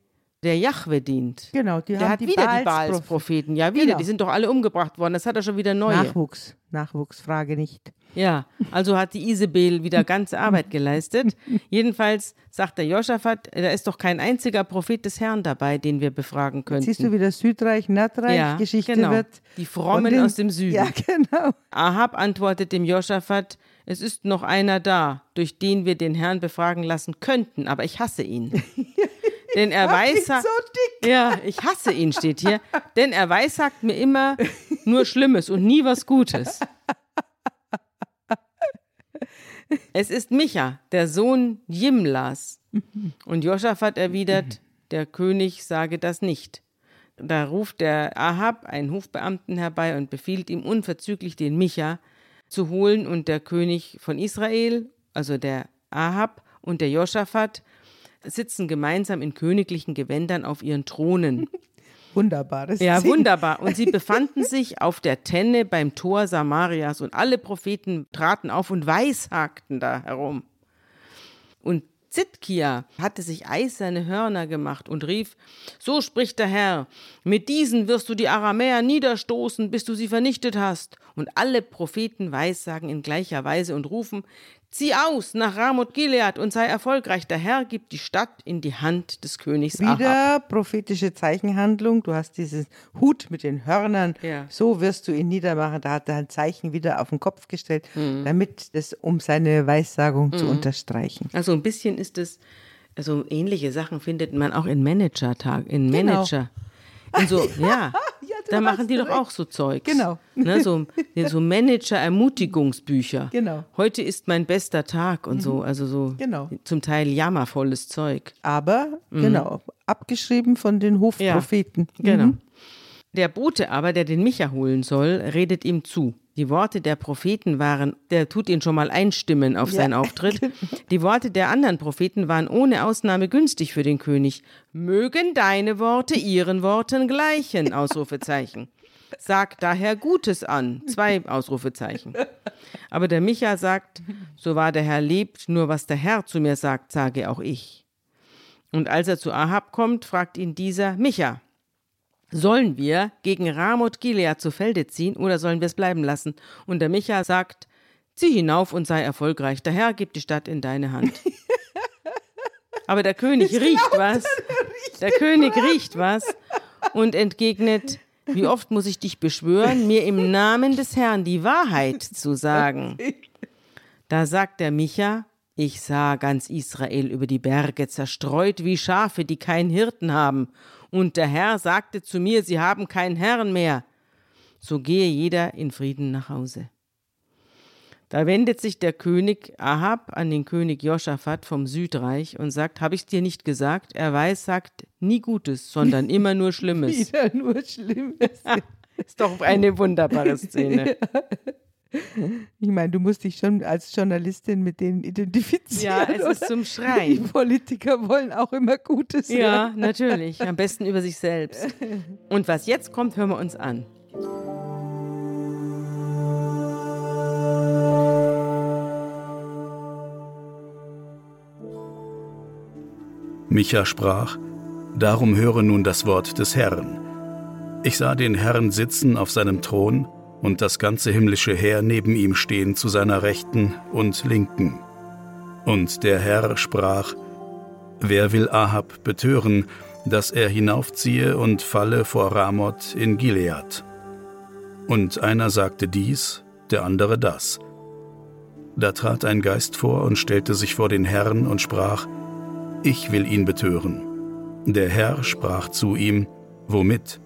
der Jahwe dient. Genau, die der haben hat die wieder Baals die Baals-Propheten. Ja, wieder. Genau. Die sind doch alle umgebracht worden. Das hat er schon wieder neue. Nachwuchs, Nachwuchsfrage nicht. Ja, also hat die Isabel wieder ganze Arbeit geleistet. Jedenfalls sagt der Josaphat, da ist doch kein einziger Prophet des Herrn dabei, den wir befragen könnten. Siehst du, wie das Südreich, Nordreich ja, Geschichte genau. wird. Die Frommen den- aus dem Süden. Ja, genau. Ahab antwortet dem Josaphat, es ist noch einer da, durch den wir den Herrn befragen lassen könnten, aber ich hasse ihn. Denn er weissagt, so ja, ich hasse ihn, steht hier, denn er weissagt mir immer nur Schlimmes und nie was Gutes. Es ist Micha, der Sohn Jimlas. Und Josaphat erwidert, der König sage das nicht. Da ruft der Ahab einen Hofbeamten herbei und befiehlt ihm unverzüglich den Micha zu holen und der König von Israel, also der Ahab und der Josaphat, sitzen gemeinsam in königlichen Gewändern auf ihren Thronen. Wunderbares Ja, Szene. wunderbar. Und sie befanden sich auf der Tenne beim Tor Samarias und alle Propheten traten auf und weishagten da herum. Und Zitkia hatte sich eiserne Hörner gemacht und rief, so spricht der Herr, mit diesen wirst du die Aramäer niederstoßen, bis du sie vernichtet hast. Und alle Propheten weissagen in gleicher Weise und rufen, zieh aus nach Ramoth Gilead und sei erfolgreich, der Herr gibt die Stadt in die Hand des Königs Ahab. Wieder prophetische Zeichenhandlung. Du hast diesen Hut mit den Hörnern. Ja. So wirst du ihn niedermachen. Da hat er ein Zeichen wieder auf den Kopf gestellt, Mhm. damit das, um seine Weissagung zu unterstreichen. Also ein bisschen ist es, also ähnliche Sachen findet man auch in Manager-Tag, in Genau. Manager. In so, ja, da machen die doch auch so Zeugs. Genau. Ne, so so Manager-Ermutigungsbücher. Genau. Heute ist mein bester Tag und so, also so Genau. zum Teil jammervolles Zeug. Aber, genau, abgeschrieben von den Hofpropheten. Mhm. Genau. Mhm. Der Bote aber, der den Micha holen soll, redet ihm zu. Die Worte der Propheten waren, der tut ihn schon mal einstimmen auf seinen Auftritt. Die Worte der anderen Propheten waren ohne Ausnahme günstig für den König. Mögen deine Worte ihren Worten gleichen, Ausrufezeichen. Sag daher Gutes an, zwei Ausrufezeichen. Aber der Micha sagt, so wahr der Herr lebt, nur was der Herr zu mir sagt, sage auch ich. Und als er zu Ahab kommt, fragt ihn dieser, Micha, Sollen wir gegen Ramoth Gilead zu Felde ziehen oder sollen wir es bleiben lassen? Und der Micha sagt, zieh hinauf und sei erfolgreich. Der Herr gibt die Stadt in deine Hand. Aber der König riecht was. Der König riecht was und entgegnet, wie oft muss ich dich beschwören, mir im Namen des Herrn die Wahrheit zu sagen? Da sagt der Micha, ich sah ganz Israel über die Berge zerstreut wie Schafe, die keinen Hirten haben. Und der Herr sagte zu mir, sie haben keinen Herrn mehr. So gehe jeder in Frieden nach Hause. Da wendet sich der König Ahab an den König Josaphat vom Südreich und sagt, habe ich's dir nicht gesagt? Er weiß, sagt nie Gutes, sondern immer nur Schlimmes. Wieder nur Schlimmes. Ist doch eine wunderbare Szene. Ich meine, du musst dich schon als Journalistin mit denen identifizieren. Ja, es oder? ist zum Die Schreien. Politiker wollen auch immer Gutes Ja, hören. natürlich. Am besten über sich selbst. Und was jetzt kommt, hören wir uns an. Micha sprach, Darum höre nun das Wort des Herrn. Ich sah den Herrn sitzen auf seinem Thron und das ganze himmlische Heer neben ihm stehen zu seiner Rechten und Linken. Und der Herr sprach, Wer will Ahab betören, dass er hinaufziehe und falle vor Ramoth in Gilead? Und einer sagte dies, der andere das. Da trat ein Geist vor und stellte sich vor den Herrn und sprach, ich will ihn betören. Der Herr sprach zu ihm, Womit?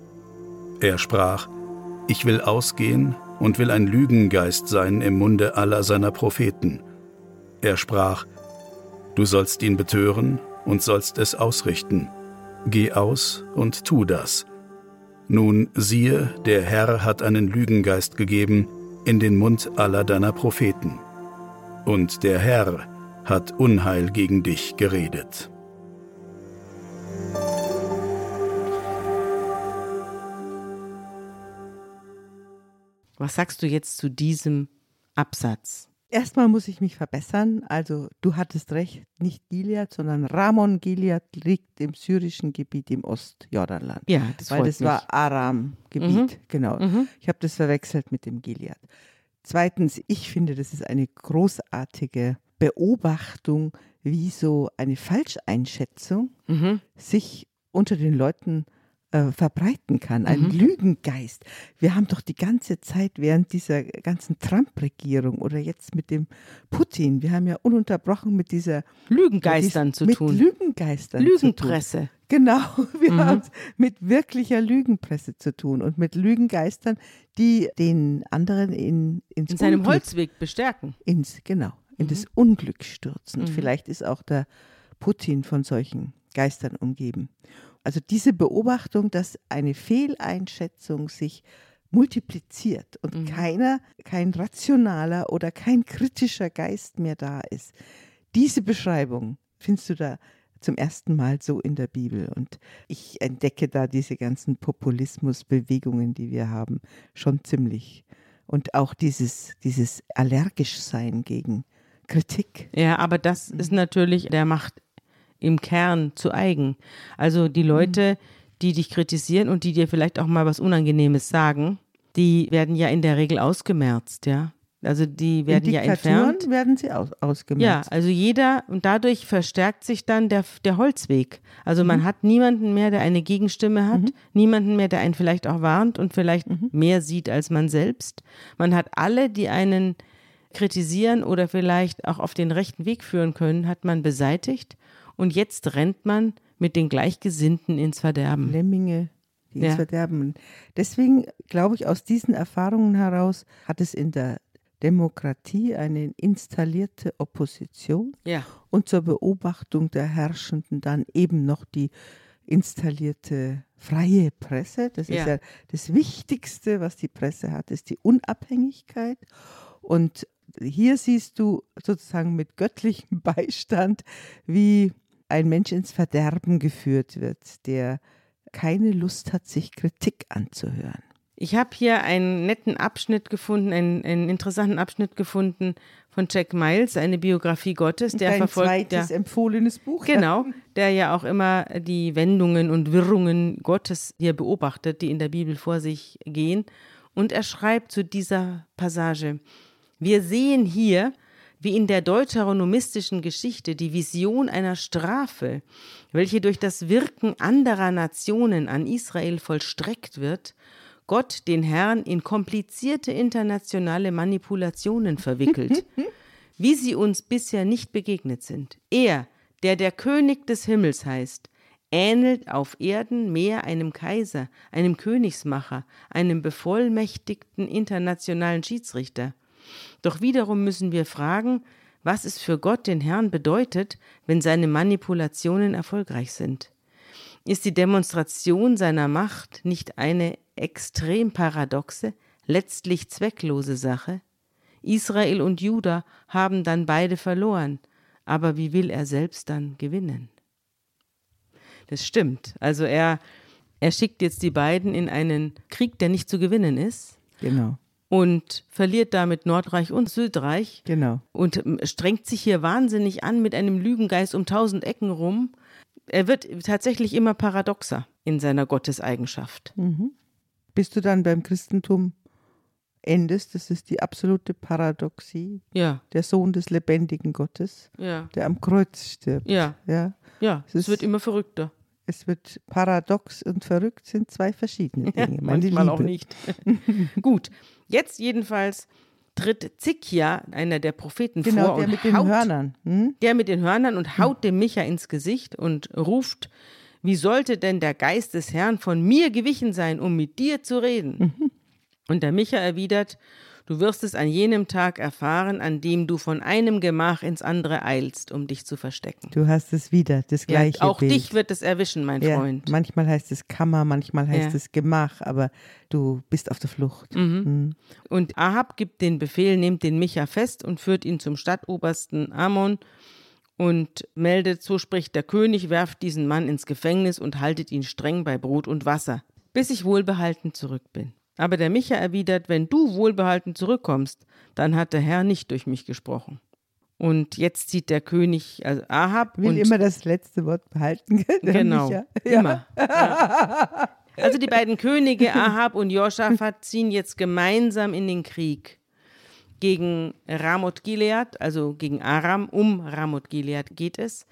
Er sprach, Ich will ausgehen und will ein Lügengeist sein im Munde aller seiner Propheten. Er sprach, Du sollst ihn betören und sollst es ausrichten. Geh aus und tu das. Nun siehe, der Herr hat einen Lügengeist gegeben in den Mund aller deiner Propheten. Und der Herr hat Unheil gegen dich geredet. Was sagst du jetzt zu diesem Absatz? Erstmal muss ich mich verbessern. Also du hattest recht, nicht Gilead, sondern Ramon Gilead liegt im syrischen Gebiet im Ostjordanland. Ja, das Weil das mich. war Aram-Gebiet, genau. Mhm. Ich habe das verwechselt mit dem Gilead. Zweitens, ich finde, das ist eine großartige Beobachtung, wie so eine Falscheinschätzung Mhm. sich unter den Leuten äh, verbreiten kann. Ein Mhm. Lügengeist. Wir haben doch die ganze Zeit während dieser ganzen Trump-Regierung oder jetzt mit dem Putin, wir haben ja ununterbrochen mit dieser Lügengeistern mit, zu mit tun. Lügengeistern. Lügenpresse. Genau, wir Mhm. haben es mit wirklicher Lügenpresse zu tun und mit Lügengeistern, die den anderen in, ins In seinem Unglück, Holzweg bestärken. ins genau, in Mhm. das Unglück stürzen. Mhm. Vielleicht ist auch der Putin von solchen Geistern umgeben. Also diese Beobachtung, dass eine Fehleinschätzung sich multipliziert und Mhm. keiner, kein rationaler oder kein kritischer Geist mehr da ist. Diese Beschreibung findest du da zum ersten Mal so in der Bibel. Und ich entdecke da diese ganzen Populismusbewegungen, die wir haben, schon ziemlich. Und auch dieses, dieses allergisch sein gegen Kritik. Ja, aber das ist natürlich der Macht im Kern zu eigen. Also die Leute, die dich kritisieren und die dir vielleicht auch mal was Unangenehmes sagen, die werden ja in der Regel ausgemerzt, ja. Also die werden in ja entfernt. werden sie aus, Ja, ausgemerzt. also jeder, und dadurch verstärkt sich dann der, der Holzweg. Also Mhm. man hat niemanden mehr, der eine Gegenstimme hat, niemanden mehr, der einen vielleicht auch warnt und vielleicht Mhm. mehr sieht als man selbst. Man hat alle, die einen kritisieren oder vielleicht auch auf den rechten Weg führen können, hat man beseitigt. Und jetzt rennt man mit den Gleichgesinnten ins Verderben. Lemminge, die Ja. ins Verderben. Deswegen glaube ich, aus diesen Erfahrungen heraus hat es in der Demokratie eine installierte Opposition Ja. und zur Beobachtung der Herrschenden dann eben noch die installierte freie Presse. Das Ja. ist ja das Wichtigste, was die Presse hat, ist die Unabhängigkeit. Und hier siehst du sozusagen mit göttlichem Beistand, wie ein Mensch ins Verderben geführt wird, der keine Lust hat, sich Kritik anzuhören. Ich habe hier einen netten Abschnitt gefunden, einen, einen interessanten Abschnitt gefunden von Jack Miles, eine Biografie Gottes, der Dein verfolgt. zweites Der, empfohlenes Buch. Genau, der ja auch immer die Wendungen und Wirrungen Gottes hier beobachtet, die in der Bibel vor sich gehen. Und er schreibt zu dieser Passage, wir sehen hier, wie in der deuteronomistischen Geschichte die Vision einer Strafe, welche durch das Wirken anderer Nationen an Israel vollstreckt wird, Gott den Herrn in komplizierte internationale Manipulationen verwickelt wie sie uns bisher nicht begegnet sind. Er, der der König des Himmels heißt, ähnelt auf Erden mehr einem Kaiser, einem Königsmacher, einem bevollmächtigten internationalen Schiedsrichter. Doch wiederum müssen wir fragen, was es für Gott den Herrn bedeutet, wenn seine Manipulationen erfolgreich sind. Ist die Demonstration seiner Macht nicht eine extrem paradoxe, letztlich zwecklose Sache? Israel und Juda haben dann beide verloren, aber wie will er selbst dann gewinnen? Das stimmt. Also er, er schickt jetzt die beiden in einen Krieg, der nicht zu gewinnen ist Genau, und verliert damit Nordreich und Südreich genau. und ähm, strengt sich hier wahnsinnig an mit einem Lügengeist um tausend Ecken rum. Er wird tatsächlich immer paradoxer in seiner Gotteseigenschaft. Bis du dann beim Christentum endest, das ist die absolute Paradoxie, Ja, der Sohn des lebendigen Gottes, ja, der am Kreuz stirbt. ja, Ja, ja. Es Es wird immer verrückter. Es wird paradox und verrückt sind zwei verschiedene Dinge. meine Manchmal Liebe. auch nicht. Gut, jetzt jedenfalls tritt Zikia, einer der Propheten, Genau, vor der und mit den haut, Hörnern. Hm? der mit den Hörnern und haut dem Micha ins Gesicht und ruft, wie sollte denn der Geist des Herrn von mir gewichen sein, um mit dir zu reden? Und der Micha erwidert, Du wirst es an jenem Tag erfahren, an dem du von einem Gemach ins andere eilst, um dich zu verstecken. Du hast es wieder, das gleiche ja, auch Bild. dich wird es erwischen, mein ja, Freund. Manchmal heißt es Kammer, manchmal heißt Ja. es Gemach, aber du bist auf der Flucht. Mhm. Und Ahab gibt den Befehl, nimmt den Micha fest und führt ihn zum Stadtobersten Amon und meldet, so spricht der König, werft diesen Mann ins Gefängnis und haltet ihn streng bei Brot und Wasser, bis ich wohlbehalten zurück bin. Aber der Micha erwidert, wenn du wohlbehalten zurückkommst, dann hat der Herr nicht durch mich gesprochen. Und jetzt zieht der König also Ahab Will und immer das letzte Wort behalten. Genau, Micha. immer. Ja. Also die beiden Könige Ahab und Josaphat ziehen jetzt gemeinsam in den Krieg gegen Ramoth Gilead, also gegen Aram, um Ramoth Gilead geht es.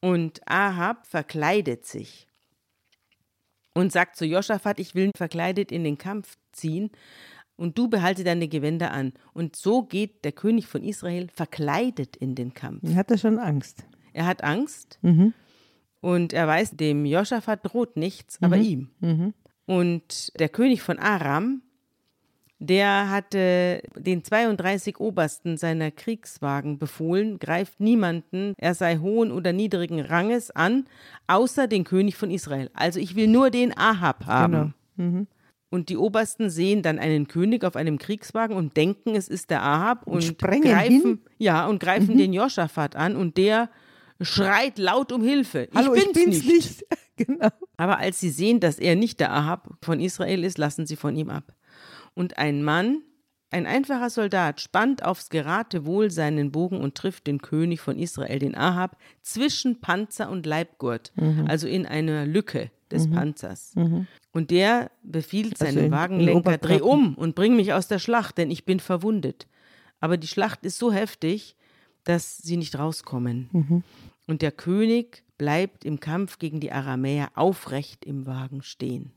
Und Ahab verkleidet sich und sagt zu Josaphat, ich will verkleidet in den Kampf ziehen und du behalte deine Gewänder an. Und so geht der König von Israel verkleidet in den Kampf. Hat er schon Angst? Er hat Angst und er weiß, dem Josaphat droht nichts, aber ihm. Und der König von Aram, der hatte den 32 Obersten seiner Kriegswagen befohlen, greift niemanden, er sei hohen oder niedrigen Ranges an, außer den König von Israel. Also ich will nur den Ahab haben. Und die Obersten sehen dann einen König auf einem Kriegswagen und denken, es ist der Ahab und, sprengen greifen, hin? ja, und greifen den Josaphat an und der schreit laut um Hilfe. Hallo, ich ich bin's, bin's nicht. genau. aber als sie sehen, dass er nicht der Ahab von Israel ist, lassen sie von ihm ab. Und ein Mann, ein einfacher Soldat, spannt aufs Geratewohl seinen Bogen und trifft den König von Israel, den Ahab, zwischen Panzer und Leibgurt, also in einer Lücke des Panzers. Und der befiehlt Also seinem in- in Wagenlenker, dreh um und bring mich aus der Schlacht, denn ich bin verwundet. Aber die Schlacht ist so heftig, dass sie nicht rauskommen. Und der König bleibt im Kampf gegen die Aramäer aufrecht im Wagen stehen.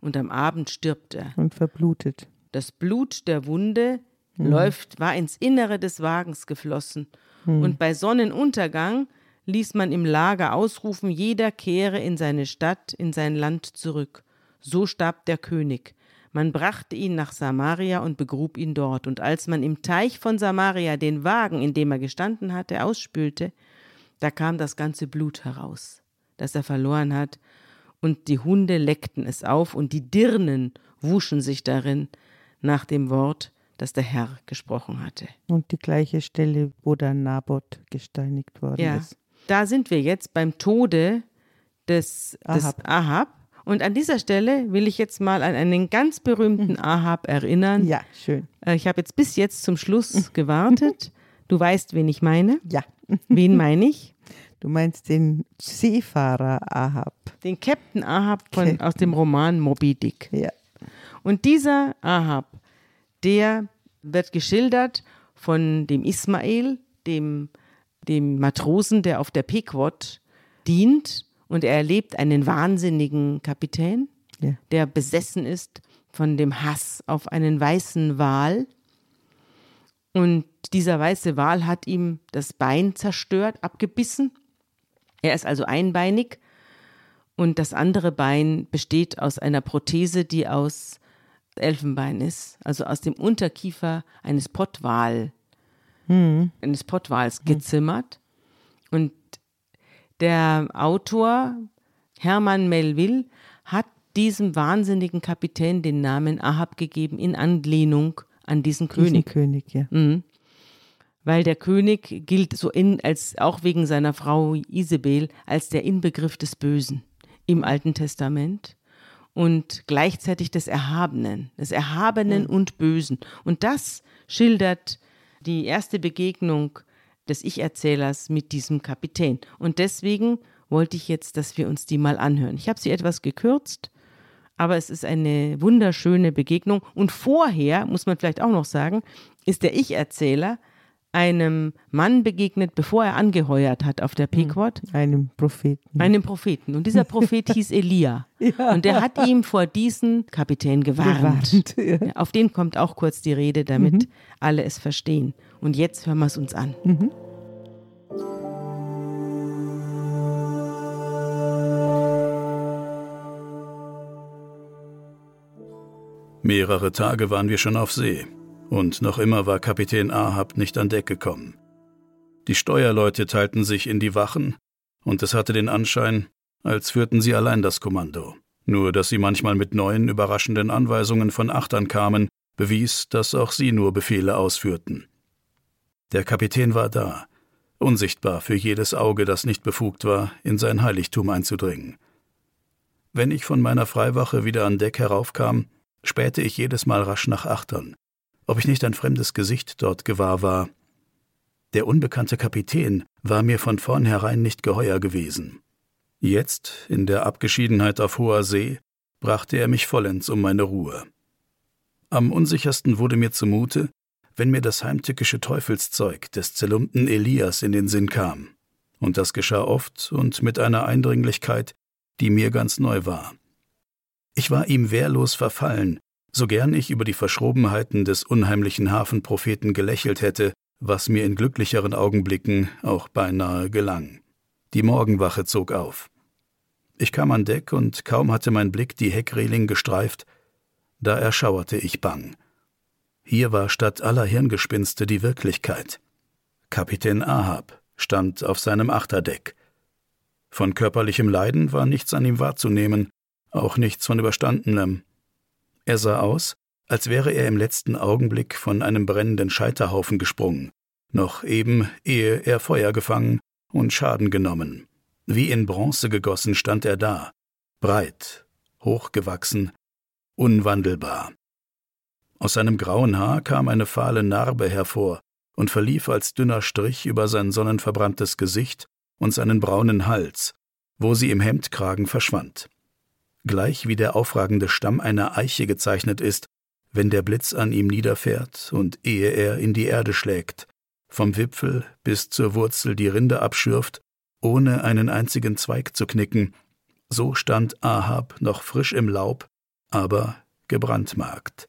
Und am Abend stirbt er. Und verblutet. Das Blut der Wunde läuft, war ins Innere des Wagens geflossen. Und bei Sonnenuntergang ließ man im Lager ausrufen, jeder kehre in seine Stadt, in sein Land zurück. So starb der König. Man brachte ihn nach Samaria und begrub ihn dort. Und als man im Teich von Samaria den Wagen, in dem er gestanden hatte, ausspülte, da kam das ganze Blut heraus, das er verloren hat, und die Hunde leckten es auf, und die Dirnen wuschen sich darin nach dem Wort, das der Herr gesprochen hatte. Und die gleiche Stelle, wo dann Naboth gesteinigt worden Ja, ist. da sind wir jetzt beim Tode des des Ahab. Ahab. Und an dieser Stelle will ich jetzt mal an einen ganz berühmten Ahab erinnern. Ja, schön. Äh, Ich habe jetzt bis jetzt zum Schluss gewartet. Du weißt, wen ich meine. Ja. Wen meine ich? Du meinst den Seefahrer Ahab. Den Captain Ahab von, Okay. aus dem Roman Moby Dick. Ja. Und dieser Ahab, der wird geschildert von dem Ismael, dem, dem Matrosen, der auf der Pequod dient. Und er erlebt einen wahnsinnigen Kapitän, Ja. der besessen ist von dem Hass auf einen weißen Wal. Und dieser weiße Wal hat ihm das Bein zerstört, abgebissen. Er ist also einbeinig und das andere Bein besteht aus einer Prothese, die aus Elfenbein ist, also aus dem Unterkiefer eines Pottwal, eines Pottwals gezimmert. Und der Autor Hermann Melville hat diesem wahnsinnigen Kapitän den Namen Ahab gegeben in Anlehnung an diesen König. König ja. Weil der König gilt so in, als auch wegen seiner Frau Isabel als der Inbegriff des Bösen im Alten Testament und gleichzeitig des Erhabenen, des Erhabenen und Bösen. Und das schildert die erste Begegnung des Ich-Erzählers mit diesem Kapitän. Und deswegen wollte ich jetzt, dass wir uns die mal anhören. Ich habe sie etwas gekürzt, aber es ist eine wunderschöne Begegnung. Und vorher, muss man vielleicht auch noch sagen, ist der Ich-Erzähler einem Mann begegnet, bevor er angeheuert hat auf der Pequod, Einem Propheten. einem Propheten. Und dieser Prophet hieß Elia. Und der hat ihm vor diesen Kapitän gewarnt. Gewarnt, ja. Ja, Auf den kommt auch kurz die Rede, damit alle es verstehen. Und jetzt hören wir es uns an. Mehrere Tage waren wir schon auf See, und noch immer war Kapitän Ahab nicht an Deck gekommen. Die Steuerleute teilten sich in die Wachen, und es hatte den Anschein, als führten sie allein das Kommando. Nur dass sie manchmal mit neuen, überraschenden Anweisungen von Achtern kamen, bewies, dass auch sie nur Befehle ausführten. Der Kapitän war da, unsichtbar für jedes Auge, das nicht befugt war, in sein Heiligtum einzudringen. Wenn ich von meiner Freiwache wieder an Deck heraufkam, spähte ich jedes Mal rasch nach Achtern, ob ich nicht ein fremdes Gesicht dort gewahr war. Der unbekannte Kapitän war mir von vornherein nicht geheuer gewesen. Jetzt, in der Abgeschiedenheit auf hoher See, brachte er mich vollends um meine Ruhe. Am unsichersten wurde mir zumute, wenn mir das heimtückische Teufelszeug des zerlumpten Elias in den Sinn kam. Und das geschah oft und mit einer Eindringlichkeit, die mir ganz neu war. Ich war ihm wehrlos verfallen, so gern ich über die Verschrobenheiten des unheimlichen Hafenpropheten gelächelt hätte, was mir in glücklicheren Augenblicken auch beinahe gelang. Die Morgenwache zog auf. Ich kam an Deck und kaum hatte mein Blick die Heckreling gestreift, da erschauerte ich bang. Hier war statt aller Hirngespinste die Wirklichkeit. Kapitän Ahab stand auf seinem Achterdeck. Von körperlichem Leiden war nichts an ihm wahrzunehmen, auch nichts von Überstandenem. Er sah aus, als wäre er im letzten Augenblick von einem brennenden Scheiterhaufen gesprungen, noch eben ehe er Feuer gefangen und Schaden genommen. Wie in Bronze gegossen stand er da, breit, hochgewachsen, unwandelbar. Aus seinem grauen Haar kam eine fahle Narbe hervor und verlief als dünner Strich über sein sonnenverbranntes Gesicht und seinen braunen Hals, wo sie im Hemdkragen verschwand. Gleich wie der aufragende Stamm einer Eiche gezeichnet ist, wenn der Blitz an ihm niederfährt und ehe er in die Erde schlägt, vom Wipfel bis zur Wurzel die Rinde abschürft, ohne einen einzigen Zweig zu knicken, so stand Ahab noch frisch im Laub, aber gebrandmarkt.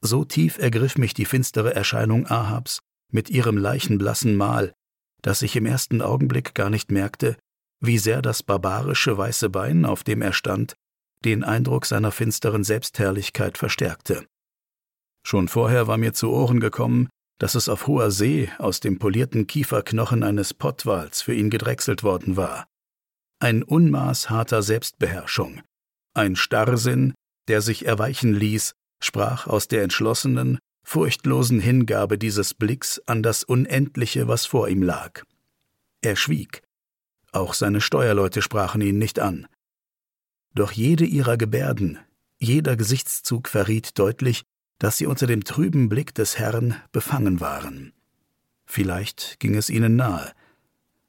So tief ergriff mich die finstere Erscheinung Ahabs mit ihrem leichenblassen Mal, dass ich im ersten Augenblick gar nicht merkte, wie sehr das barbarische weiße Bein, auf dem er stand, den Eindruck seiner finsteren Selbstherrlichkeit verstärkte. Schon vorher war mir zu Ohren gekommen, dass es auf hoher See aus dem polierten Kieferknochen eines Pottwals für ihn gedrechselt worden war. Ein Unmaß harter Selbstbeherrschung, ein Starrsinn, der sich erweichen ließ, sprach aus der entschlossenen, furchtlosen Hingabe dieses Blicks an das Unendliche, was vor ihm lag. Er schwieg. Auch seine Steuerleute sprachen ihn nicht an. Doch jede ihrer Gebärden, jeder Gesichtszug verriet deutlich, dass sie unter dem trüben Blick des Herrn befangen waren. Vielleicht ging es ihnen nahe,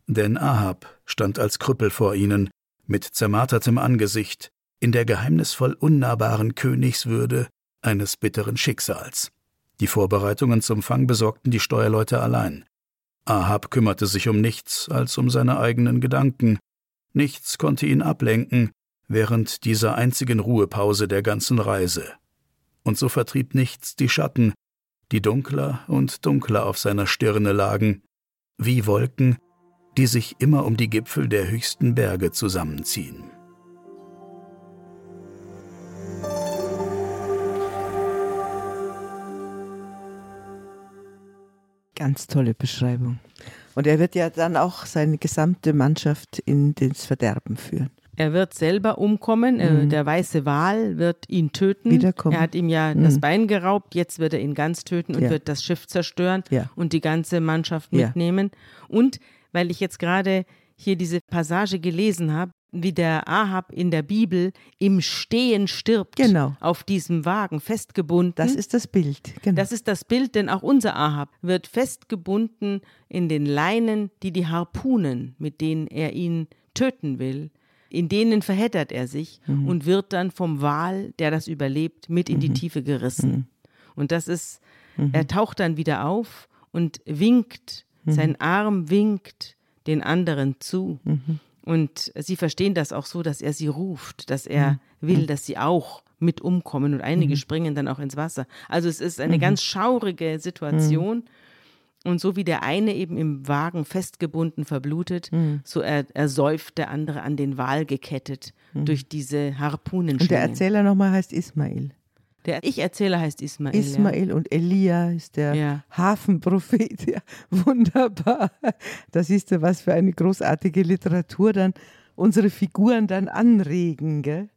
denn Ahab stand als Krüppel vor ihnen, mit zermartertem Angesicht, in der geheimnisvoll unnahbaren Königswürde eines bitteren Schicksals. Die Vorbereitungen zum Fang besorgten die Steuerleute allein. Ahab kümmerte sich um nichts als um seine eigenen Gedanken. Nichts konnte ihn ablenken während dieser einzigen Ruhepause der ganzen Reise und so vertrieb nichts die Schatten, die dunkler und dunkler auf seiner Stirne lagen, wie Wolken, die sich immer um die Gipfel der höchsten Berge zusammenziehen. Ganz tolle Beschreibung. Und er wird ja dann auch seine gesamte Mannschaft in das Verderben führen. Er wird selber umkommen. Äh, mhm. Der weiße Wal wird ihn töten. Wiederkommen. Er hat ihm ja mhm. das Bein geraubt. Jetzt wird er ihn ganz töten und ja. wird das Schiff zerstören ja. und die ganze Mannschaft Ja. mitnehmen. Und weil ich jetzt gerade hier diese Passage gelesen habe, wie der Ahab in der Bibel im Stehen stirbt. Genau. Auf diesem Wagen festgebunden. Das ist das Bild. Genau. Das ist das Bild, denn auch unser Ahab wird festgebunden in den Leinen, die die Harpunen, mit denen er ihn töten will, in denen verheddert er sich Mhm. und wird dann vom Wal, der das überlebt, mit in die Mhm. Tiefe gerissen. Und das ist, er taucht dann wieder auf und winkt, Mhm. sein Arm winkt den anderen zu. Und sie verstehen das auch so, dass er sie ruft, dass er will, dass sie auch mit umkommen und einige springen dann auch ins Wasser. Also es ist eine ganz schaurige Situation. Und so wie der eine eben im Wagen festgebunden verblutet, so er, ersäuft der andere an den Wal gekettet durch diese Und der Harpunenschlingen. Erzähler nochmal heißt Ismail. Der Ich-Erzähler heißt Ismael. Ismael ja. und Elia ist der Ja. Hafenprophet. Ja, wunderbar. Da siehst du, was für eine großartige Literatur dann unsere Figuren dann anregen. Gell?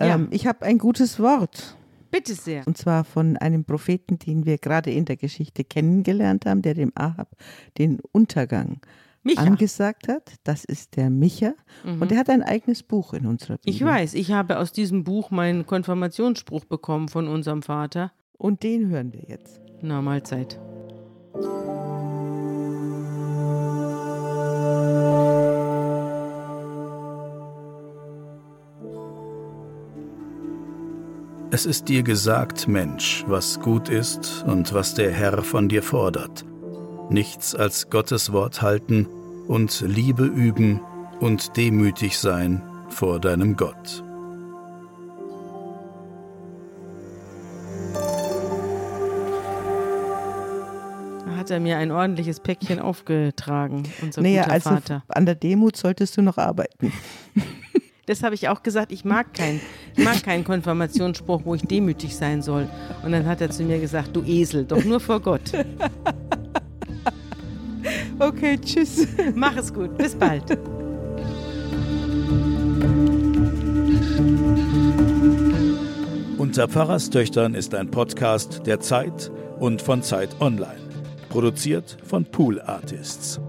Ja. Ähm, ich habe ein gutes Wort. Bitte sehr. Und zwar von einem Propheten, den wir gerade in der Geschichte kennengelernt haben, der dem Ahab den Untergang Micha. angesagt hat. Das ist der Micha. Und er hat ein eigenes Buch in unserer Bibel. Ich weiß, ich habe aus diesem Buch meinen Konfirmationsspruch bekommen von unserem Vater. Und den hören wir jetzt. Na, Mahlzeit. Es ist dir gesagt, Mensch, was gut ist und was der Herr von dir fordert. Nichts als Gottes Wort halten und Liebe üben und demütig sein vor deinem Gott. Da hat er mir ein ordentliches Päckchen aufgetragen, unser Naja, guter also Vater. an der Demut solltest du noch arbeiten. Das habe ich auch gesagt, ich mag keinen, ich mag keinen Konfirmationsspruch, wo ich demütig sein soll. Und dann hat er zu mir gesagt, du Esel, doch nur vor Gott. Okay, tschüss. Mach es gut, bis bald. Unter Pfarrerstöchtern ist ein Podcast der Zeit und von Zeit Online. Produziert von Pool Artists.